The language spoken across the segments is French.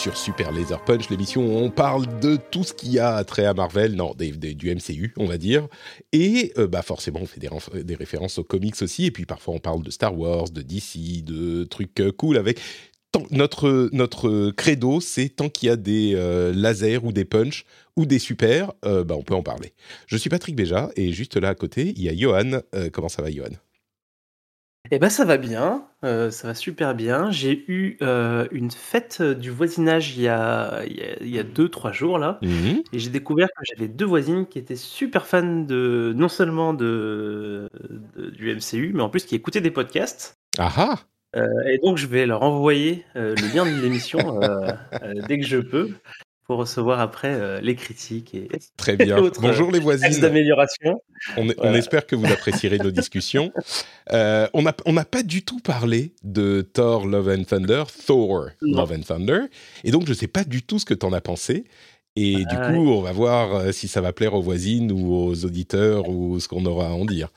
sur Super Laser Punch, l'émission où on parle de tout ce qui a trait à Marvel, non, du MCU, on va dire. Et euh, bah forcément, on fait des, références aux comics aussi. Et puis parfois, on parle de Star Wars, de DC, de trucs euh, cool avec. Tant, notre, notre credo, c'est tant qu'il y a des euh, lasers ou des punch ou des super, bah on peut en parler. Je suis Patrick Béja et juste là à côté, il y a Johan. Comment ça va, Johan? Eh ben ça va bien, euh, ça va super bien. J'ai eu euh, une fête du voisinage il y a il y a, deux trois jours là, Mhm. et j'ai découvert que j'avais deux voisines qui étaient super fans de non seulement de, de- du MCU, mais en plus qui écoutaient des podcasts. Ah ah Euh, et donc je vais leur envoyer euh, le lien de l'émission euh, euh, dès que je peux pour recevoir après euh, les critiques et Très bien. Bonjour les axes voisines. d'amélioration. On, espère que vous apprécierez nos discussions. Euh, on n'a on n'a pas du tout parlé de Thor Love and Thunder, Thor Non. Love and Thunder, et donc je ne sais pas du tout ce que tu en as pensé. Et du Ah coup, on va voir euh, si ça va plaire aux voisines ou aux auditeurs ou ce qu'on aura à en dire.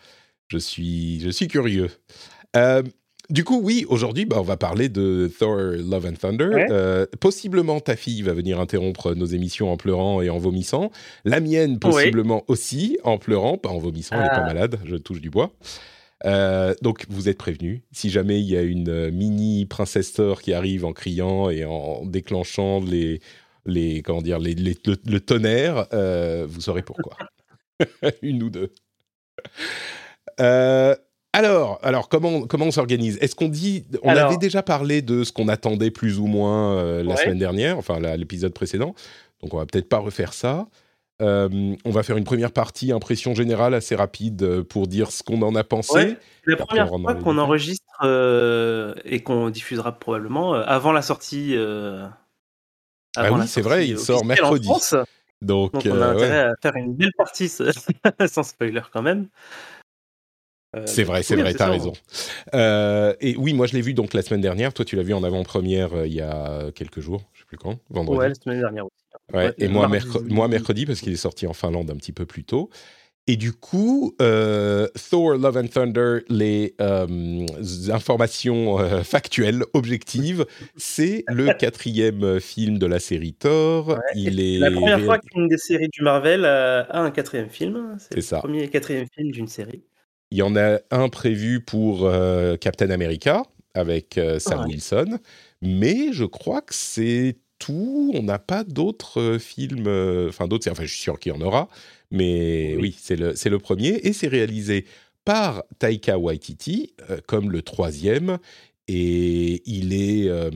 Je suis, je suis curieux. Euh, du coup, oui, aujourd'hui, bah, on va parler de Thor Love and Thunder. Ouais. Euh, possiblement, ta fille va venir interrompre nos émissions en pleurant et en vomissant. La mienne, possiblement aussi, en pleurant, pas en vomissant, elle n'est pas Ah. malade, je touche du bois. Euh, donc, vous êtes prévenus. Si jamais il y a une euh, mini princesse Thor qui arrive en criant et en déclenchant les, les comment dire, les, les- le, le tonnerre, euh, vous saurez pourquoi. une ou deux. Euh, alors, comment, comment on s'organise? Est-ce qu'on dit. On Alors- avait déjà parlé de ce qu'on attendait plus ou moins euh, la Ouais. semaine dernière, enfin l'épisode précédent. Donc, on va peut-être pas refaire ça. Euh, on va faire une première partie, impression générale assez rapide euh, pour dire ce qu'on en a pensé. Ouais. La première fois qu'on enregistre euh, et qu'on diffusera probablement avant la sortie. Ah oui, c'est vrai, il sort mercredi. Donc, donc on a ouais. intérêt à faire une belle partie sans spoiler quand même. Euh, C'est vrai, c'est vrai, t'as raison. Euh, et oui, moi je l'ai vu donc la semaine dernière. Toi, tu l'as vu en avant-première euh, il y a quelques jours, je sais plus quand, vendredi. Ouais, la semaine dernière aussi. Ouais, Ouais, et moi, mercredi, parce qu'il est sorti en Finlande un petit peu plus tôt. Et du coup, euh, Thor, Love and Thunder, les informations factuelles, objectives, c'est le quatrième film de la série Thor. Ouais, Il est La première fois qu'une des séries du Marvel a un quatrième film. C'est ça. le premier et quatrième film d'une série. Il y en a un prévu pour euh, Captain America avec euh, Sam Ouais. Wilson, mais je crois que c'est tout. On n'a pas d'autres euh, films, enfin d'autres, enfin je suis sûr qu'il y en aura, mais oui, Oui. c'est le, le premier et c'est réalisé par Taika Waititi comme le troisième. Et il est euh,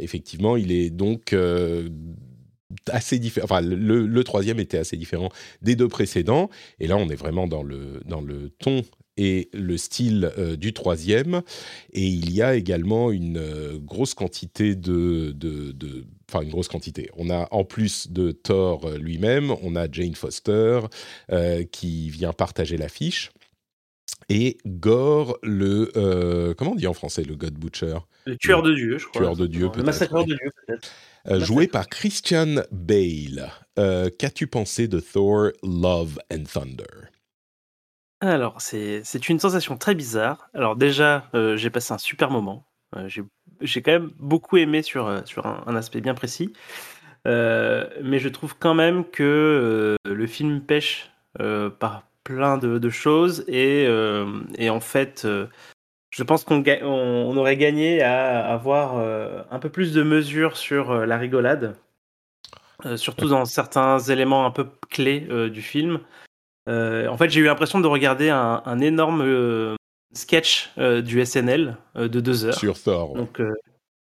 effectivement, il est donc euh, assez différent. Enfin, le, le troisième était assez différent des deux précédents. Et là, on est vraiment dans le, dans le ton et le style euh, du troisième. Et il y a également une euh, grosse quantité de, de, de- Enfin, une grosse quantité. On a, en plus de Thor euh, lui-même, on a Jane Foster euh, qui vient partager l'affiche. Et Gore, le... euh, comment on dit en français, le God Butcher? Le tueur de Dieu, je crois. Tueur de Dieu, Le massacreur de Dieu, peut-être. Euh, joué par Christian Bale. Qu'as-tu pensé de Thor, Love and Thunder? Alors, c'est c'est une sensation très bizarre. Alors déjà, euh, j'ai passé un super moment. Euh, j'ai j'ai quand même beaucoup aimé sur, euh, sur un, un aspect bien précis. Mais je trouve quand même que le film pêche euh, par plein de, de choses. Et, et en fait, je pense qu'on ga- on, on aurait gagné à avoir un peu plus de mesure sur la rigolade. Surtout dans certains éléments un peu clés du film. Euh, en fait, j'ai eu l'impression de regarder un, un énorme euh, sketch euh, du SNL de deux heures. sur Thor ouais. Donc,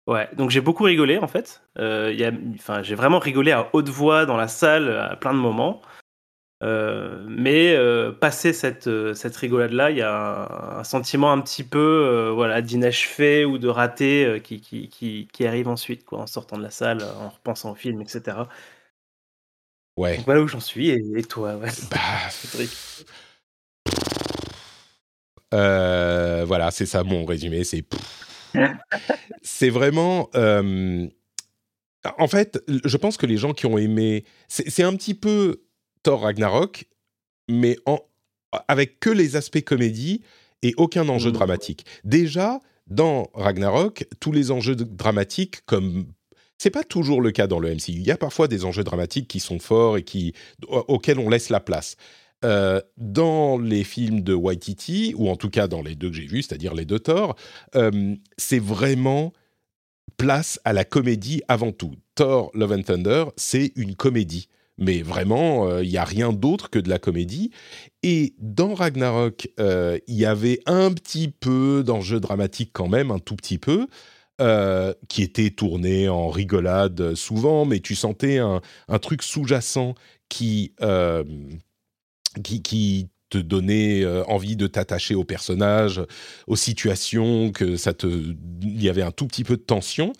ouais, donc j'ai beaucoup rigolé en fait. Enfin, j'ai vraiment rigolé à haute voix dans la salle à plein de moments. Euh, mais euh, passé cette, euh, cette rigolade-là, il y a un, un sentiment un petit peu voilà, d'inachevé ou de raté qui, qui, qui, qui arrive ensuite quoi, en sortant de la salle, en repensant au film, etc. Ouais. Donc voilà où j'en suis. Et, et toi, ouais. Bah, euh, voilà, c'est ça mon résumé. C'est c'est vraiment. euh, en fait, je pense que les gens qui ont aimé, c'est un petit peu Thor Ragnarok, mais en, avec que les aspects comédie et aucun enjeu Mhm. dramatique. Déjà, dans Ragnarok, tous les enjeux dramatiques, comme C'est pas toujours le cas dans le MCU. Il y a parfois des enjeux dramatiques qui sont forts et qui, auxquels on laisse la place. Euh, dans les films de Waititi, ou en tout cas dans les deux que j'ai vus, c'est-à-dire les deux Thor, euh, c'est vraiment place à la comédie avant tout. Thor, Love and Thunder, c'est une comédie. Mais vraiment, euh, il n'y a rien d'autre que de la comédie. Et dans Ragnarok, il y avait un petit peu d'enjeu dramatique quand même, un tout petit peu. Qui était tourné en rigolade souvent, mais tu sentais un, truc sous-jacent qui, qui, te donnait euh, envie de t'attacher au personnage, aux situations, que ça te, il y avait un tout petit peu de tension.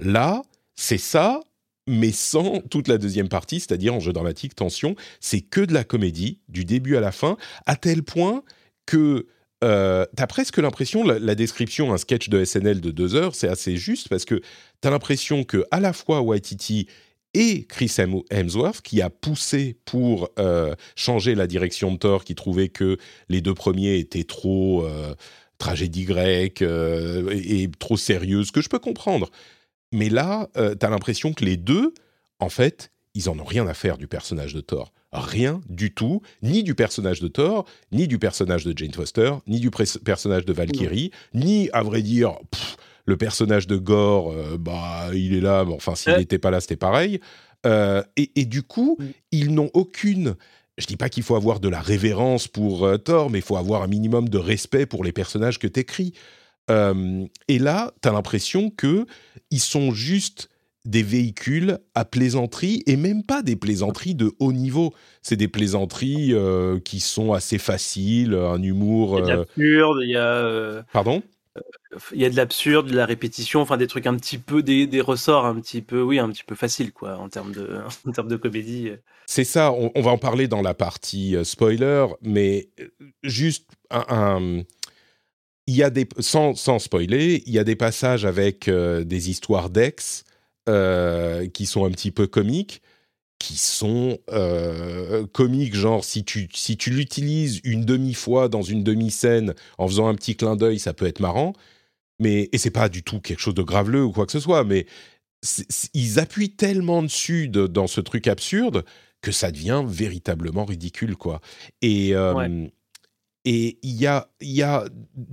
Là, c'est ça, mais sans toute la deuxième partie, c'est-à-dire en jeu dramatique, tension. C'est que de la comédie, du début à la fin, à tel point que euh, t'as presque l'impression, la, description, un sketch de SNL de deux heures, c'est assez juste parce que t'as l'impression que à la fois Waititi et Chris Hemsworth qui a poussé pour euh, changer la direction de Thor, qui trouvait que les deux premiers étaient trop euh, tragédie grecque et, trop sérieuses, que je peux comprendre. Mais là, tu as l'impression que les deux, en fait, ils en ont rien à faire du personnage de Thor. Rien du tout, ni du personnage de Thor, ni du personnage de Jane Foster, ni du personnage de Valkyrie, ni, à vrai dire, le personnage de Gore, euh, bah, il est là, mais enfin, s'il n'était pas là, c'était pareil. Euh, et, du coup, ils n'ont aucune. Je dis pas qu'il faut avoir de la révérence pour euh, Thor, mais il faut avoir un minimum de respect pour les personnages que tu écris. et là, tu as l'impression que ils sont juste des véhicules à plaisanterie et même pas des plaisanteries de haut niveau. C'est des plaisanteries qui sont assez faciles, un humour. Il y a absurde, il y a. Pardon? il y a de l'absurde, de la répétition, enfin des trucs un petit peu, des, des, ressorts un petit peu, oui, un petit peu faciles quoi, en termes de, en termes de comédie. C'est ça, on, va en parler dans la partie euh, spoiler, mais euh, juste un, il y a des, sans, sans, spoiler, il y a des passages avec euh, des histoires d'ex qui sont un petit peu comiques qui sont euh, comiques, genre si tu, si tu l'utilises une demi-fois dans une demi-scène en faisant un petit clin d'œil, ça peut être marrant. Mais, et c'est pas du tout quelque chose de graveleux ou quoi que ce soit, mais ils appuient tellement dessus dans ce truc absurde que ça devient véritablement ridicule, quoi. Et. Euh, et il y a, y a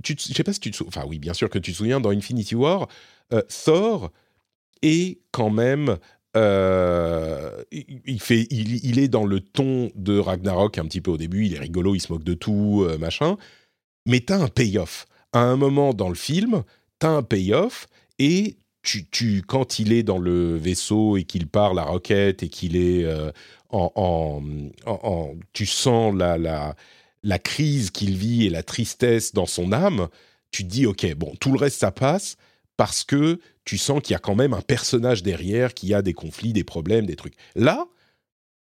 je sais pas si tu te souviens, enfin oui, bien sûr que tu te souviens, dans Infinity War, euh, Thor est quand même euh, il, fait, il, est dans le ton de Ragnarok un petit peu au début, il est rigolo, il se moque de tout, euh, machin. Mais t'as un payoff. À un moment dans le film, t'as un payoff et tu, quand il est dans le vaisseau et qu'il part la roquette et qu'il est euh, en, en, tu sens la, la, la crise qu'il vit et la tristesse dans son âme. Tu te dis ok, bon, tout le reste ça passe parce que tu sens qu'il y a quand même un personnage derrière qui a des conflits, des problèmes, des trucs. Là,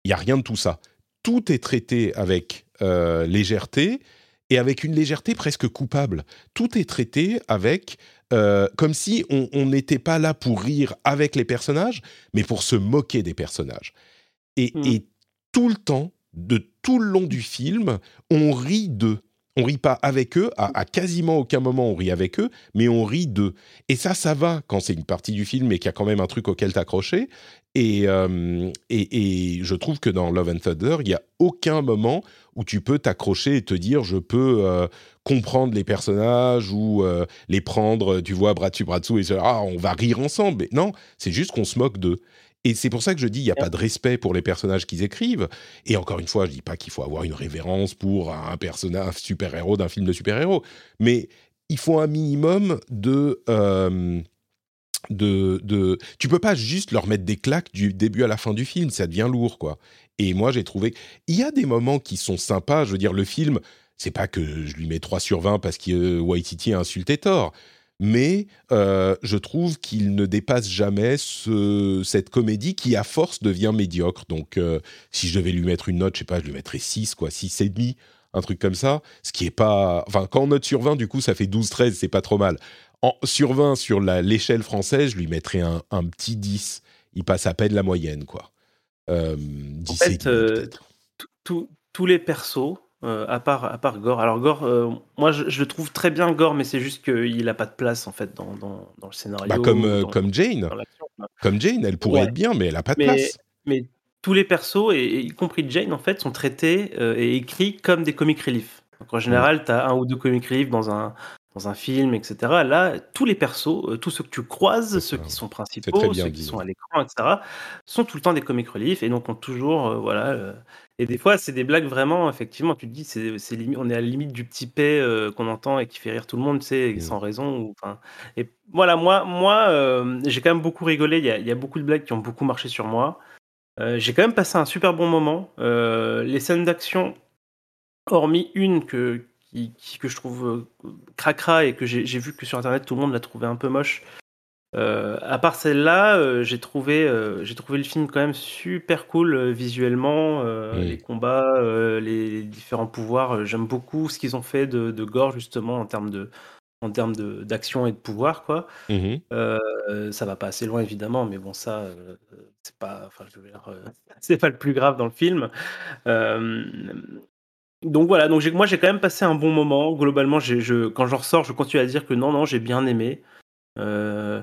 il y a rien de tout ça. Tout est traité avec euh, légèreté et avec une légèreté presque coupable. Tout est traité avec euh, comme si on n'était pas là pour rire avec les personnages, mais pour se moquer des personnages. Et, hmm. et tout le temps, de tout le long du film, on rit d'eux on rit pas avec eux, à, quasiment aucun moment on rit avec eux, mais on rit d'eux. Et ça, ça va quand c'est une partie du film et qu'il y a quand même un truc auquel t'accrocher. Et, euh, et, et, je trouve que dans Love and Thunder, il n'y a aucun moment où tu peux t'accrocher et te dire je peux euh, comprendre les personnages ou euh, les prendre, tu vois, bras dessus, bras dessous, et ah, on va rire ensemble. non, c'est juste qu'on se moque d'eux. Et c'est pour ça que je dis, il n'y a pas de respect pour les personnages qu'ils écrivent. Et encore une fois, je dis pas qu'il faut avoir une révérence pour un personnage, super-héros d'un film de super-héros. Mais il faut un minimum de... Euh, de, de, tu peux pas juste leur mettre des claques du début à la fin du film, ça devient lourd, quoi. Et moi, j'ai trouvé... Il y a des moments qui sont sympas, je veux dire, le film, c'est pas que je lui mets 3 sur 20 parce que Waititi a insulté Thor, mais euh, je trouve qu'il ne dépasse jamais cette comédie qui, à force, devient médiocre. Donc, euh, si je devais lui mettre une note, je sais pas, je lui mettrais 6, quoi, 6 et demi, un truc comme ça. Ce qui est pas. Enfin, quand on note sur 20, du coup, ça fait 12-13, c'est pas trop mal. En, sur 20, sur l'échelle française, je lui mettrais un, petit 10. Il passe à peine la moyenne, quoi. Euh, 10 en fait, euh, tous les persos, euh, à part à part Gore. Alors Gore, euh, moi je, le trouve très bien Gore, mais c'est juste qu'il a pas de place en fait dans, dans, le scénario. Bah, comme euh, comme Jane. Comme Jane, elle pourrait être bien, mais elle a pas de place. Mais tous les persos, et, y compris Jane, en fait, sont traités et écrits comme des comic relief. Donc, en général, tu as un ou deux comic relief dans un, dans un film, etc. Là, tous les persos, tous ceux que tu croises, ceux qui sont principaux, ceux qui sont à l'écran, etc., sont tout le temps des comic relief et donc ont toujours, euh, voilà. Euh, et des fois, c'est des blagues vraiment, effectivement, tu te dis, c'est, c'est on est à la limite du petit P qu'on entend et qui fait rire tout le monde, tu sais, mmh. sans raison. Ou, et voilà, moi, moi j'ai quand même beaucoup rigolé. Il y, a, il y, a, beaucoup de blagues qui ont beaucoup marché sur moi. j'ai quand même passé un super bon moment. les scènes d'action, hormis une que, que je trouve euh, cracra et que j'ai vu que sur internet tout le monde l'a trouvé un peu moche. Euh, à part celle-là, euh, j'ai trouvé, j'ai trouvé le film quand même super cool visuellement, les combats, les, différents pouvoirs. J'aime beaucoup ce qu'ils ont fait de, gore justement en termes de, en termes d'action et de pouvoir quoi. Mmh ça va pas assez loin évidemment, mais bon ça, c'est pas, enfin je veux dire, c'est pas le plus grave dans le film donc voilà, donc moi j'ai quand même passé un bon moment. Globalement, je, quand j'en ressors, je continue à dire que non, non, j'ai bien aimé. Euh,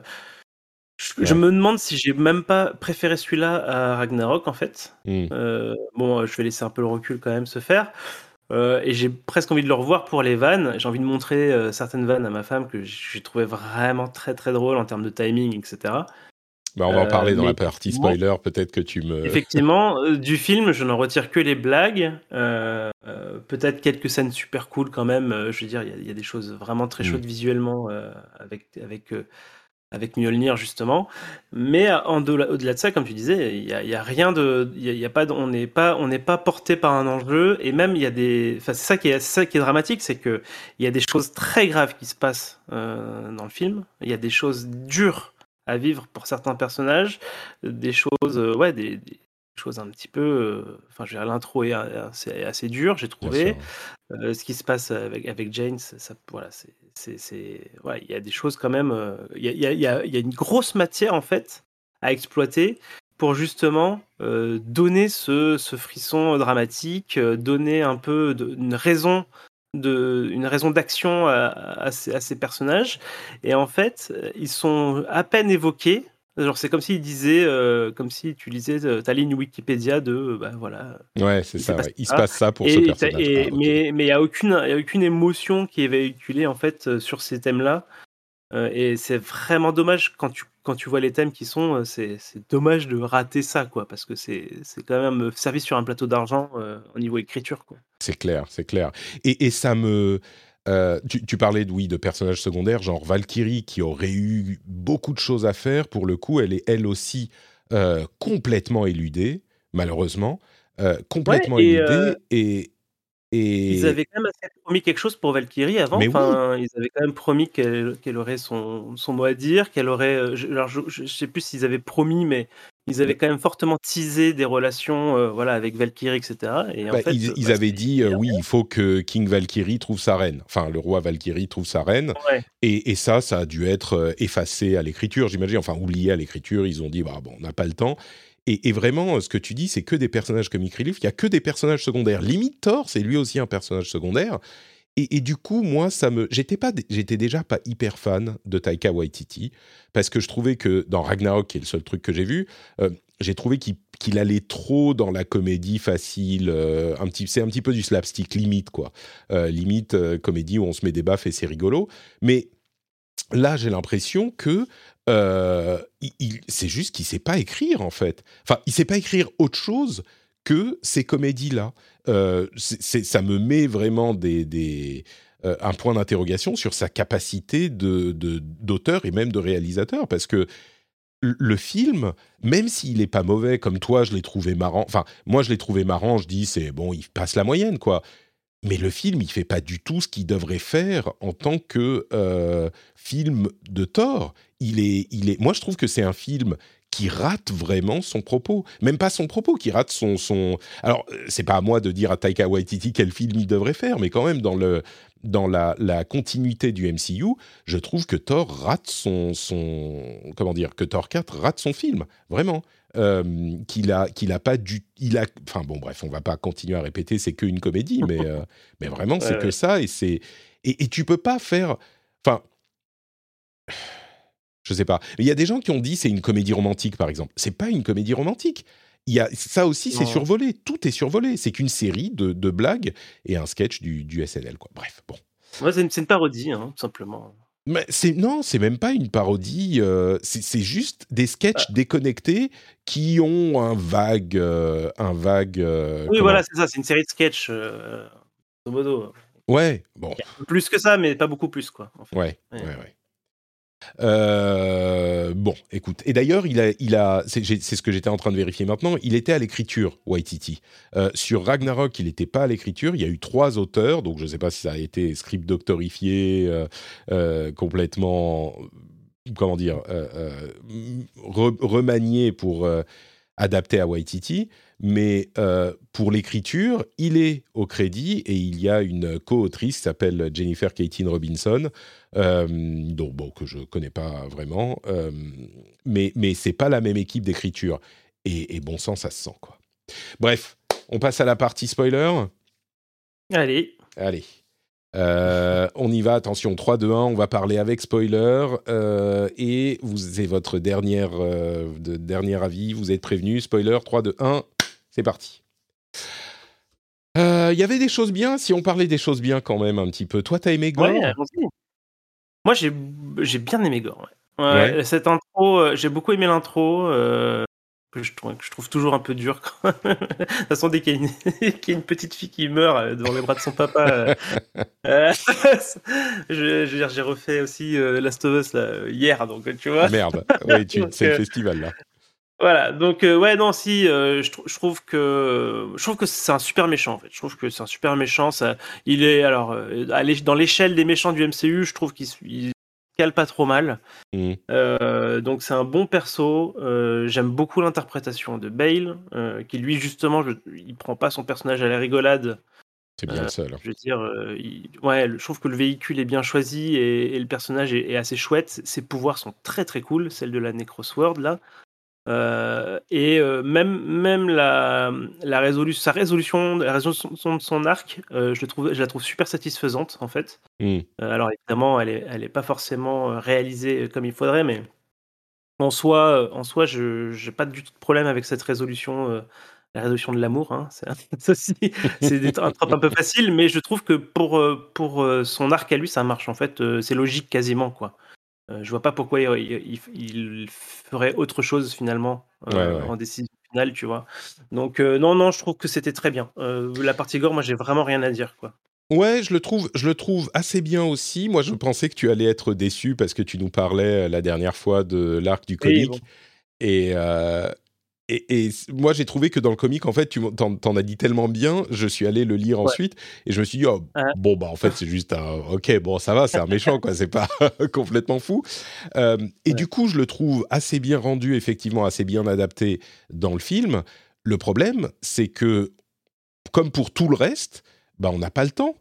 je, me demande si j'ai même pas préféré celui-là à Ragnarok en fait. Hmm. Euh, bon, je vais laisser un peu le recul quand même se faire. Euh, et j'ai presque envie de le revoir pour les vannes. J'ai envie de montrer certaines vannes à ma femme que j'ai trouvé vraiment très très drôle en termes de timing, etc. Bah, on va en parler dans la partie spoiler, peut-être que tu me... Effectivement, euh, du film, je n'en retire que les blagues, euh, euh, peut-être quelques scènes super cool quand même, je veux dire, il y, a des choses vraiment très mm. chaudes visuellement avec, avec, avec Mjolnir justement, mais au-delà de ça, comme tu disais, il n'y a, y a, rien de... Y a pas on n'est pas, on pas porté par un enjeu, et même il y a des... Enfin, c'est ça, qui est, ça qui est dramatique, c'est qu'il y a des choses très graves qui se passent dans le film, il y a des choses dures à vivre pour certains personnages, des choses, euh, ouais, des, choses un petit peu. Euh, enfin, je l'intro est assez, assez dur, j'ai trouvé. Euh, ce qui se passe avec, avec Jane, ça, voilà, c'est, ouais, il y a des choses quand même. Il y, a, y, a, y, a, une grosse matière en fait à exploiter pour justement donner ce, ce, frisson dramatique, donner un peu de, une raison de, une raison d'action à, ces, personnages. Et en fait, ils sont à peine évoqués. Genre, c'est comme s'il disait, euh, comme si tu lisais euh, ta ligne Wikipédia de, bah voilà. Ouais, c'est ça. Il se passe ça pour ce personnage. Ah, mais il n'y a aucune, a aucune émotion qui est véhiculée en fait euh, sur ces thèmes-là. et c'est vraiment dommage quand tu quand tu vois les thèmes qui sont, euh, c'est dommage de rater ça, quoi, parce que c'est quand même euh, servi sur un plateau d'argent euh, au niveau écriture, quoi. C'est clair, c'est clair. Et, et, ça me. tu, parlais de, oui, de personnages secondaires, genre Valkyrie, qui aurait eu beaucoup de choses à faire. Pour le coup, elle est elle aussi complètement éludée, malheureusement. complètement éludée. Et, ils avaient quand même promis quelque chose pour Valkyrie avant. enfin, Ils avaient quand même promis qu'elle aurait son, son, mot à dire, qu'elle aurait. Euh, je, alors je, sais plus s'ils avaient promis, mais ils avaient quand même fortement teasé des relations euh, voilà, avec Valkyrie, etc. Et en bah, fait, ils, bah, avaient dit euh, oui, il faut que King Valkyrie trouve sa reine. Enfin, le roi Valkyrie trouve sa reine. Et, et, ça, ça a dû être effacé à l'écriture, j'imagine. Enfin, oublié à l'écriture. Ils ont dit bah, bon, on n'a pas le temps. Et, vraiment, ce que tu dis, c'est que des personnages comic relief. Il y a que des personnages secondaires. Limite Thor, c'est lui aussi un personnage secondaire. Et, du coup, moi, ça me, j'étais pas, j'étais déjà pas hyper fan de Taika Waititi parce que je trouvais que dans Ragnarok, qui est le seul truc que j'ai vu, euh, j'ai trouvé qu'il allait trop dans la comédie facile, euh, un petit, c'est un petit peu du slapstick limite quoi, euh, limite comédie où on se met des baffes et c'est rigolo. Mais là, j'ai l'impression que euh, c'est juste qu'il sait pas écrire en fait. Enfin, il sait pas écrire autre chose que ces comédies-là. Euh, ça me met vraiment euh, un point d'interrogation sur sa capacité d'auteur et même de réalisateur, parce que le film, même s'il n'est pas mauvais, comme toi, je l'ai trouvé marrant. Enfin, moi, je l'ai trouvé marrant. Je dis, c'est bon, il passe la moyenne, quoi. Mais le film, il fait pas du tout ce qu'il devrait faire en tant que euh, film de Thor. Il est, il est. Moi, je trouve que c'est un film qui rate vraiment son propos. Même pas son propos, qui rate son. son... Alors, euh, c'est pas à moi de dire à Taika Waititi quel film il devrait faire, mais quand même, dans, le, dans la, la continuité du MCU, je trouve que Thor rate son, son. Comment dire Que Thor 4 rate son film, vraiment. Euh, qu'il a qu'il a pas du il a enfin bon bref on va pas continuer à répéter c'est qu'une comédie mais euh, mais vraiment c'est que ça et c'est et, et, tu peux pas faire enfin Je sais pas. Mais il y a des gens qui ont dit c'est une comédie romantique, par exemple. C'est pas une comédie romantique. Il y a, ça aussi, c'est survolé. Tout est survolé. C'est qu'une série de, de, blagues et un sketch du, du SNL. Quoi. Bref, bon. Ouais, c'est une, une, parodie, hein, tout simplement. Mais c'est non, c'est même pas une parodie. Euh, c'est juste des sketchs ah. déconnectés qui ont un vague, euh, un vague. Euh, oui, voilà, c'est ça. C'est une série de sketchs, modo. Ouais, bon. Plus que ça, mais pas beaucoup plus, quoi. En fait. Ouais, ouais, ouais. Euh, bon, écoute. Et d'ailleurs, il a, il a, c'est ce que j'étais en train de vérifier maintenant. Il était à l'écriture, Waititi. Euh, sur Ragnarok, il n'était pas à l'écriture. Il y a eu trois auteurs, donc je ne sais pas si ça a été script doctorifié euh, complètement, comment dire, remanié pour adapter à Waititi mais euh, pour l'écriture, il est au crédit et il y a une co-autrice qui s'appelle Jennifer Katin Robinson, euh, bon, que je connais pas vraiment, euh, mais, mais c'est pas la même équipe d'écriture. Et, bon sang, ça se sent, quoi. Bref, on passe à la partie spoiler. Allez. Allez. On y va, attention, 3, 2, 1, on va parler avec spoiler. et vous avez votre dernière, de, dernier avis, vous êtes prévenu. Spoiler, 3, 2, 1. C'est parti. Il euh, y avait des choses bien, si on parlait des choses bien quand même un petit peu. Toi, t'as aimé Gore Moi, j'ai, j'ai bien aimé Gore. Ouais. Cette intro, euh, j'ai beaucoup aimé l'intro. Euh, que, je trouve, que je trouve toujours un peu dur. de toute façon, dès qu'il y, a une, petite fille qui meurt devant les bras de son papa. je, je, veux dire, j'ai refait aussi Last of Us là, hier, donc tu vois. Merde, oui, c'est le festival là. Voilà, donc euh, ouais, non, si, euh, je, je, trouve que je trouve que c'est un super méchant en fait. Je trouve que c'est un super méchant. Ça, il est alors euh, dans l'échelle des méchants du MCU, je trouve qu'il cale pas trop mal. Mmh. donc c'est un bon perso. J'aime beaucoup l'interprétation de Bale, qui lui justement, je, il prend pas son personnage à la rigolade. C'est bien le seul. Je veux dire, ouais, je trouve que le véhicule est bien choisi et, le personnage est, est, assez chouette. Ses pouvoirs sont très très cool, celle de la Necrosword là. Euh, et euh, même, même la, la résolution, sa résolution, la résolution de son arc, euh, je, le trouve, je la trouve super satisfaisante en fait. Mmh. alors évidemment, elle n'est elle est pas forcément réalisée comme il faudrait, mais en soi, en soi je n'ai pas du tout de problème avec cette résolution. la résolution de l'amour, hein, c'est un trope un peu facile, mais je trouve que pour, pour son arc à lui, ça marche en fait. c'est logique quasiment quoi. Euh, je vois pas pourquoi il, ferait autre chose finalement euh, en décision finale, tu vois. Donc euh, non, non, je trouve que c'était très bien. la partie gore, moi, j'ai vraiment rien à dire, quoi. Ouais, je le trouve, je le trouve assez bien aussi. Moi, je pensais que tu allais être déçu parce que tu nous parlais la dernière fois de l'arc du comique. Et, et, moi, j'ai trouvé que dans le comic, en fait, tu t'en, as dit tellement bien, je suis allé le lire ensuite et je me suis dit, oh, bon, bah, en fait, c'est juste un. Ok, bon, ça va, c'est un méchant, quoi, c'est pas complètement fou. Euh, et du coup, je le trouve assez bien rendu, effectivement, assez bien adapté dans le film. Le problème, c'est que, comme pour tout le reste, bah, on n'a pas le temps.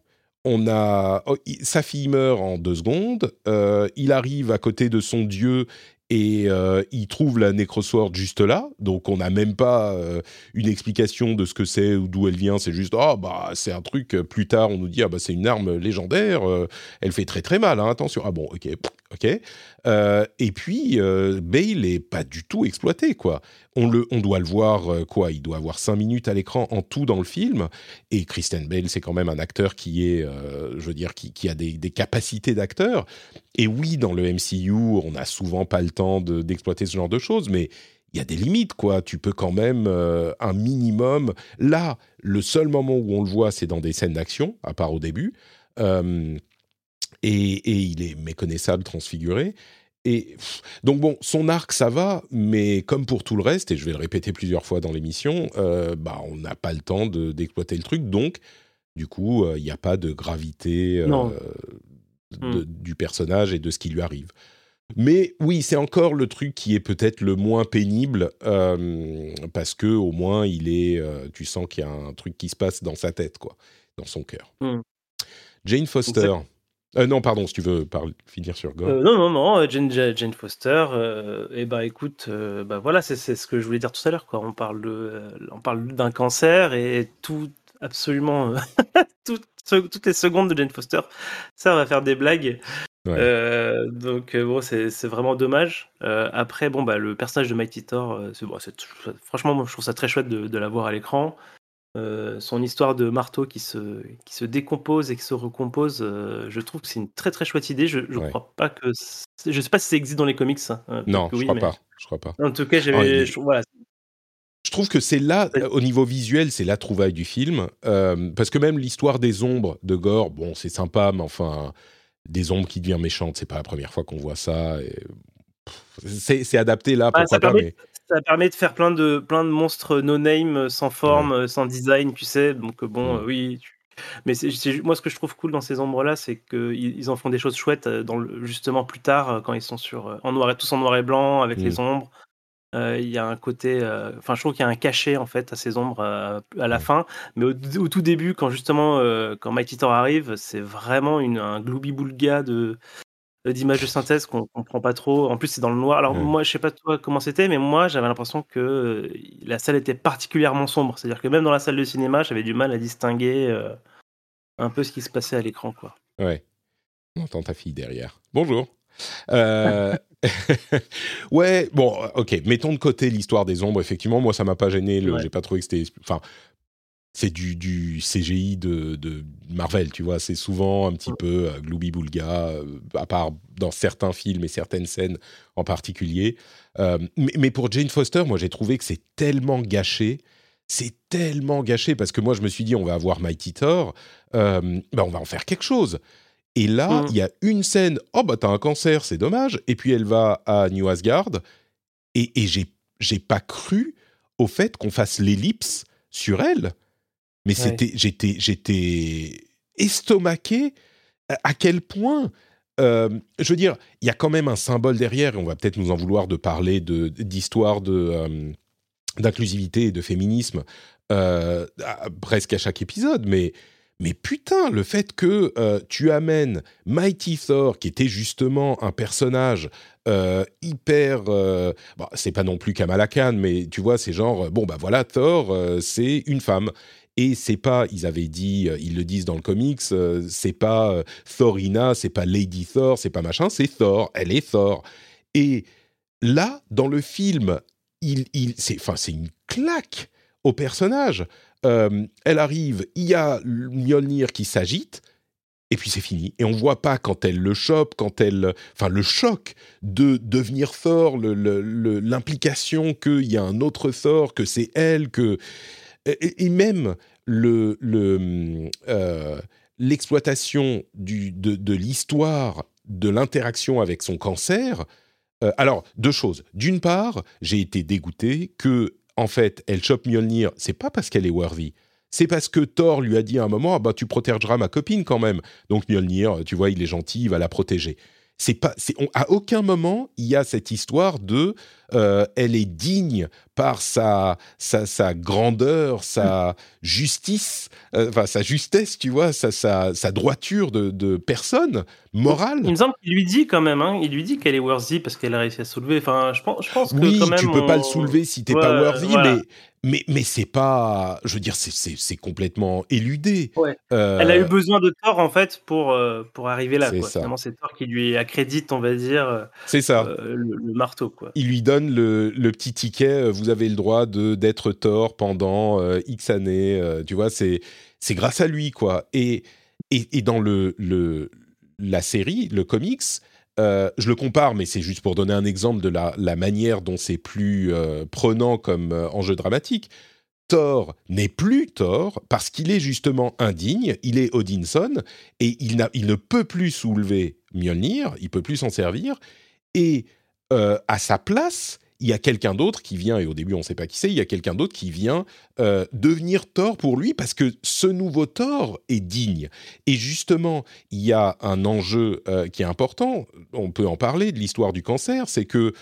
On a oh, sa fille meurt en deux secondes. Euh, il arrive à côté de son dieu et euh, il trouve la Necrosword juste là, donc on n'a même pas euh, une explication de ce que c'est ou d'où elle vient, c'est juste ah bah c'est un truc. Euh, plus tard, on nous dit ah bah c'est une arme légendaire, elle fait très très mal, hein, attention. Ah bon, ok, ok. et puis Bale est pas du tout exploité quoi. On le, on doit le voir quoi Il doit avoir cinq minutes à l'écran en tout dans le film. Et Kristen Bale, c'est quand même un acteur qui est, je veux dire, qui, a des, capacités d'acteur. Et oui, dans le MCU, on n'a souvent pas le temps d'exploiter ce genre de choses, mais il y a des limites, quoi. Tu peux quand même euh, un minimum. Là, le seul moment où on le voit, c'est dans des scènes d'action, à part au début. Euh, et, il est méconnaissable, transfiguré. Et donc bon, son arc ça va, mais comme pour tout le reste, et je vais le répéter plusieurs fois dans l'émission, euh, bah on n'a pas le temps d'exploiter le truc, donc du coup il n'y a pas de gravité Hmm. du personnage et de ce qui lui arrive. Mais oui, c'est encore le truc qui est peut-être le moins pénible euh, parce que au moins il est, euh, tu sens qu'il y a un truc qui se passe dans sa tête, quoi, dans son cœur. Hmm. Jane Foster. Euh, non, pardon, si tu veux finir sur Gore. non, non, non, Jane, Jane Foster. et eh ben, écoute, bah voilà, c'est ce que je voulais dire tout à l'heure, quoi. On parle de, on parle d'un cancer et tout, absolument, tout, toutes les secondes de Jane Foster, ça va faire des blagues. Euh, donc euh, bon, c'est vraiment dommage. Euh, après, bon, bah, le personnage de Mighty Thor, bon, franchement, moi, je trouve ça très chouette de, de l'avoir à l'écran. Son histoire de marteau qui se, qui se décompose et qui se recompose, je trouve que c'est une très très chouette idée. Je, je crois pas que, je sais pas si ça existe dans les comics. Hein, non, je crois pas. Je crois pas. En tout cas, j'avais, oh, voilà, je trouve que c'est là, au niveau visuel, c'est la trouvaille du film. parce que même l'histoire des ombres de Gore, bon, c'est sympa, mais enfin, des ombres qui deviennent méchantes. C'est pas la première fois qu'on voit ça. C'est adapté là, pourquoi ça, permet, ça permet de faire plein de, plein de monstres no-name, sans forme, sans design, tu sais. Donc bon, oui. Mais moi, ce que je trouve cool dans ces ombres-là, c'est qu'ils ils en font des choses chouettes dans le, justement plus tard, quand ils sont sur, en noir et, tous en noir et blanc, avec les mm. ombres. Euh, il y a un côté, euh, enfin, je trouve qu'il y a un cachet en fait à ces ombres euh, à la fin, mais au, tout début, quand justement, quand Mighty Thor arrive, c'est vraiment une, un gloubi-boulga de d'images de synthèse qu'on comprend pas trop. En plus, c'est dans le noir. Alors moi, je sais pas toi comment c'était, mais moi, j'avais l'impression que la salle était particulièrement sombre. C'est-à-dire que même dans la salle de cinéma, j'avais du mal à distinguer un peu ce qui se passait à l'écran, quoi. Ouais. On entend ta fille derrière. Bonjour. Euh, ouais, bon, ok, mettons de côté l'histoire des ombres, effectivement, moi ça m'a pas gêné, le... j'ai pas trouvé que c'était... Enfin, c'est du, du, CGI de, de, Marvel, tu vois, c'est souvent un petit peu euh, boulga euh, à part dans certains films et certaines scènes en particulier. Euh, mais, mais, pour Jane Foster, moi j'ai trouvé que c'est tellement gâché, c'est tellement gâché, parce que moi je me suis dit, on va avoir Mighty Thor, ben on va en faire quelque chose. Et là, mmh. il y a une scène, oh bah t'as un cancer, c'est dommage. Et puis elle va à New Asgard. Et, et j'ai pas cru au fait qu'on fasse l'ellipse sur elle. Mais c'était, j'étais, j'étais estomaqué à quel point. Euh, je veux dire, il y a quand même un symbole derrière, et on va peut-être nous en vouloir de parler d'histoire de, euh, d'inclusivité et de féminisme euh, presque à chaque épisode, mais mais putain, le fait que tu amènes Mighty Thor, qui était justement un personnage hyper, bah, c'est pas non plus Kamala Khan, mais tu vois, c'est genre bon bah voilà, Thor, c'est une femme. Et c'est pas, ils avaient dit, ils le disent dans le comics, c'est pas Thorina, c'est pas Lady Thor, c'est pas machin, c'est Thor, elle est Thor. Et là, dans le film, il, il, c'est, une claque au personnage. Euh, elle arrive, il y a Mjolnir qui s'agite, et puis c'est fini. Et on voit pas quand elle le chope, quand elle, enfin le choc de devenir Thor, l'implication qu'il y a un autre Thor, que c'est elle, que et, même euh, l'exploitation de, de l'histoire de l'interaction avec son cancer. Euh, alors deux choses. D'une part, j'ai été dégoûté que en fait, elle chope Mjolnir, c'est pas parce qu'elle est worthy. C'est parce que Thor lui a dit à un moment, ah bah tu protégeras ma copine quand même. Donc Mjolnir, tu vois, il est gentil, il va la protéger c'est pas, c'est, à aucun moment il y a cette histoire de, euh, elle est digne par sa sa, sa grandeur, sa justice, euh, enfin sa justesse, tu vois, sa sa, sa droiture de, de, personne morale. Il me semble qu'il lui dit quand même, hein, il lui dit qu'elle est worthy parce qu'elle a réussi à soulever. Enfin, je pense, je pense que oui, quand même tu peux pas le soulever si t'es pas worthy, mais mais, mais c'est pas. Je veux dire, c'est complètement éludé. Ouais. Euh, Elle a eu besoin de Thor, en fait, pour, euh, pour arriver là. C'est c'est Thor qui lui accrédite, on va dire, euh, c'est ça. le, marteau. Quoi. Il lui donne le, le petit ticket vous avez le droit d'être Thor pendant X années. tu vois, c'est grâce à lui, quoi. Et, et, et dans le, le, la série, le comics, euh, je le compare, mais c'est juste pour donner un exemple de la, manière dont c'est plus euh, prenant comme euh, enjeu dramatique. Thor n'est plus Thor parce qu'il est justement indigne, il est Odinson et il, ne peut plus soulever Mjolnir, il peut plus s'en servir. Et à sa place, il y a quelqu'un d'autre qui vient, et au début on ne sait pas qui c'est, il y a quelqu'un d'autre qui vient euh, devenir Thor pour lui parce que ce nouveau Thor est digne. Et justement, il y a un enjeu euh, qui est important, on peut en parler de l'histoire du cancer, c'est que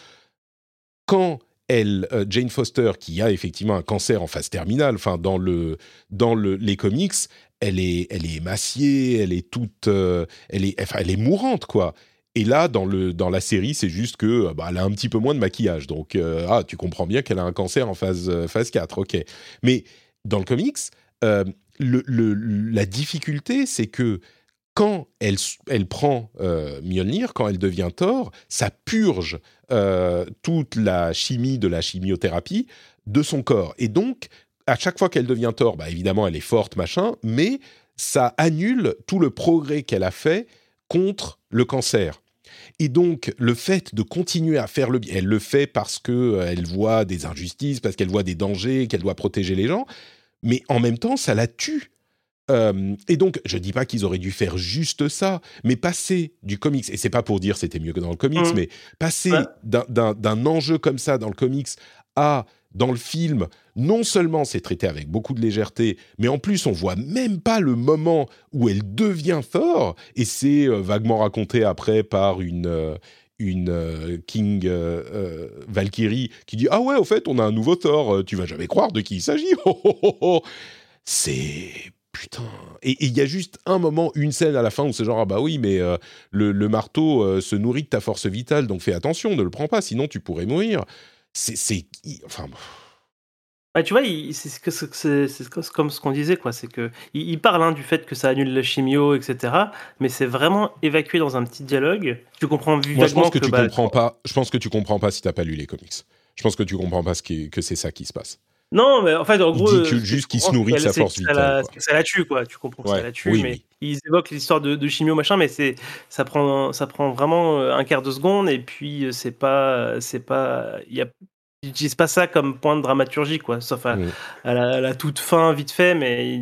quand elle, euh, Jane Foster, qui a effectivement un cancer en phase terminale, enfin dans le dans le, les comics, elle est elle est émaciée, elle est toute, elle est elle est mourante quoi. Et là, dans, le, dans la série, c'est juste que bah, elle a un petit peu moins de maquillage. Donc, euh, ah, tu comprends bien qu'elle a un cancer en phase, euh, phase 4, ok. Mais dans le comics, euh, la difficulté, c'est que quand elle, elle prend euh, Mjolnir, quand elle devient Thor, ça purge euh, toute la chimie de la chimiothérapie de son corps. Et donc, à chaque fois qu'elle devient Thor, bah, évidemment, elle est forte, machin, mais ça annule tout le progrès qu'elle a fait contre le cancer. Et donc, le fait de continuer à faire le bien, elle le fait parce qu'elle euh, voit des injustices, parce qu'elle voit des dangers, qu'elle doit protéger les gens, mais en même temps, ça la tue. Euh, et donc, je dis pas qu'ils auraient dû faire juste ça, mais passer du comics, et c'est pas pour dire c'était mieux que dans le comics, mmh. mais passer d'un enjeu comme ça dans le comics à dans le film, non seulement c'est traité avec beaucoup de légèreté, mais en plus on voit même pas le moment où elle devient Thor, et c'est euh, vaguement raconté après par une, euh, une King Valkyrie qui dit ah ouais au fait on a un nouveau Thor, tu vas jamais croire de qui il s'agit. c'est putain. Et il y a juste un moment, une scène à la fin où c'est genre, ah bah oui, mais euh, le, marteau euh, se nourrit de ta force vitale, donc fais attention, ne le prends pas, sinon tu pourrais mourir. C'est. Enfin. Tu vois, c'est comme ce qu'on disait, quoi. C'est que il, parle hein, du fait que ça annule la chimio, etc. Mais c'est vraiment évacué dans un petit dialogue. Tu comprends Moi, je pense que, tu bah, comprends pas. Je pense que tu comprends pas si t'as pas lu les comics. Je pense que tu comprends pas ce que c'est ça qui se passe. Non, mais en fait, en gros. Il dit euh, juste qu'il se nourrit de sa force vitale. Ça la, tue, quoi. Tu comprends que ça la tue, mais ils évoquent l'histoire de, chimio, machin, mais c'est ça prend, ça prend vraiment euh, un quart de seconde, et puis euh, c'est pas. c'est pas y a, Ils n'utilisent pas ça comme point de dramaturgie, quoi. Sauf à, la, toute fin, vite fait, mais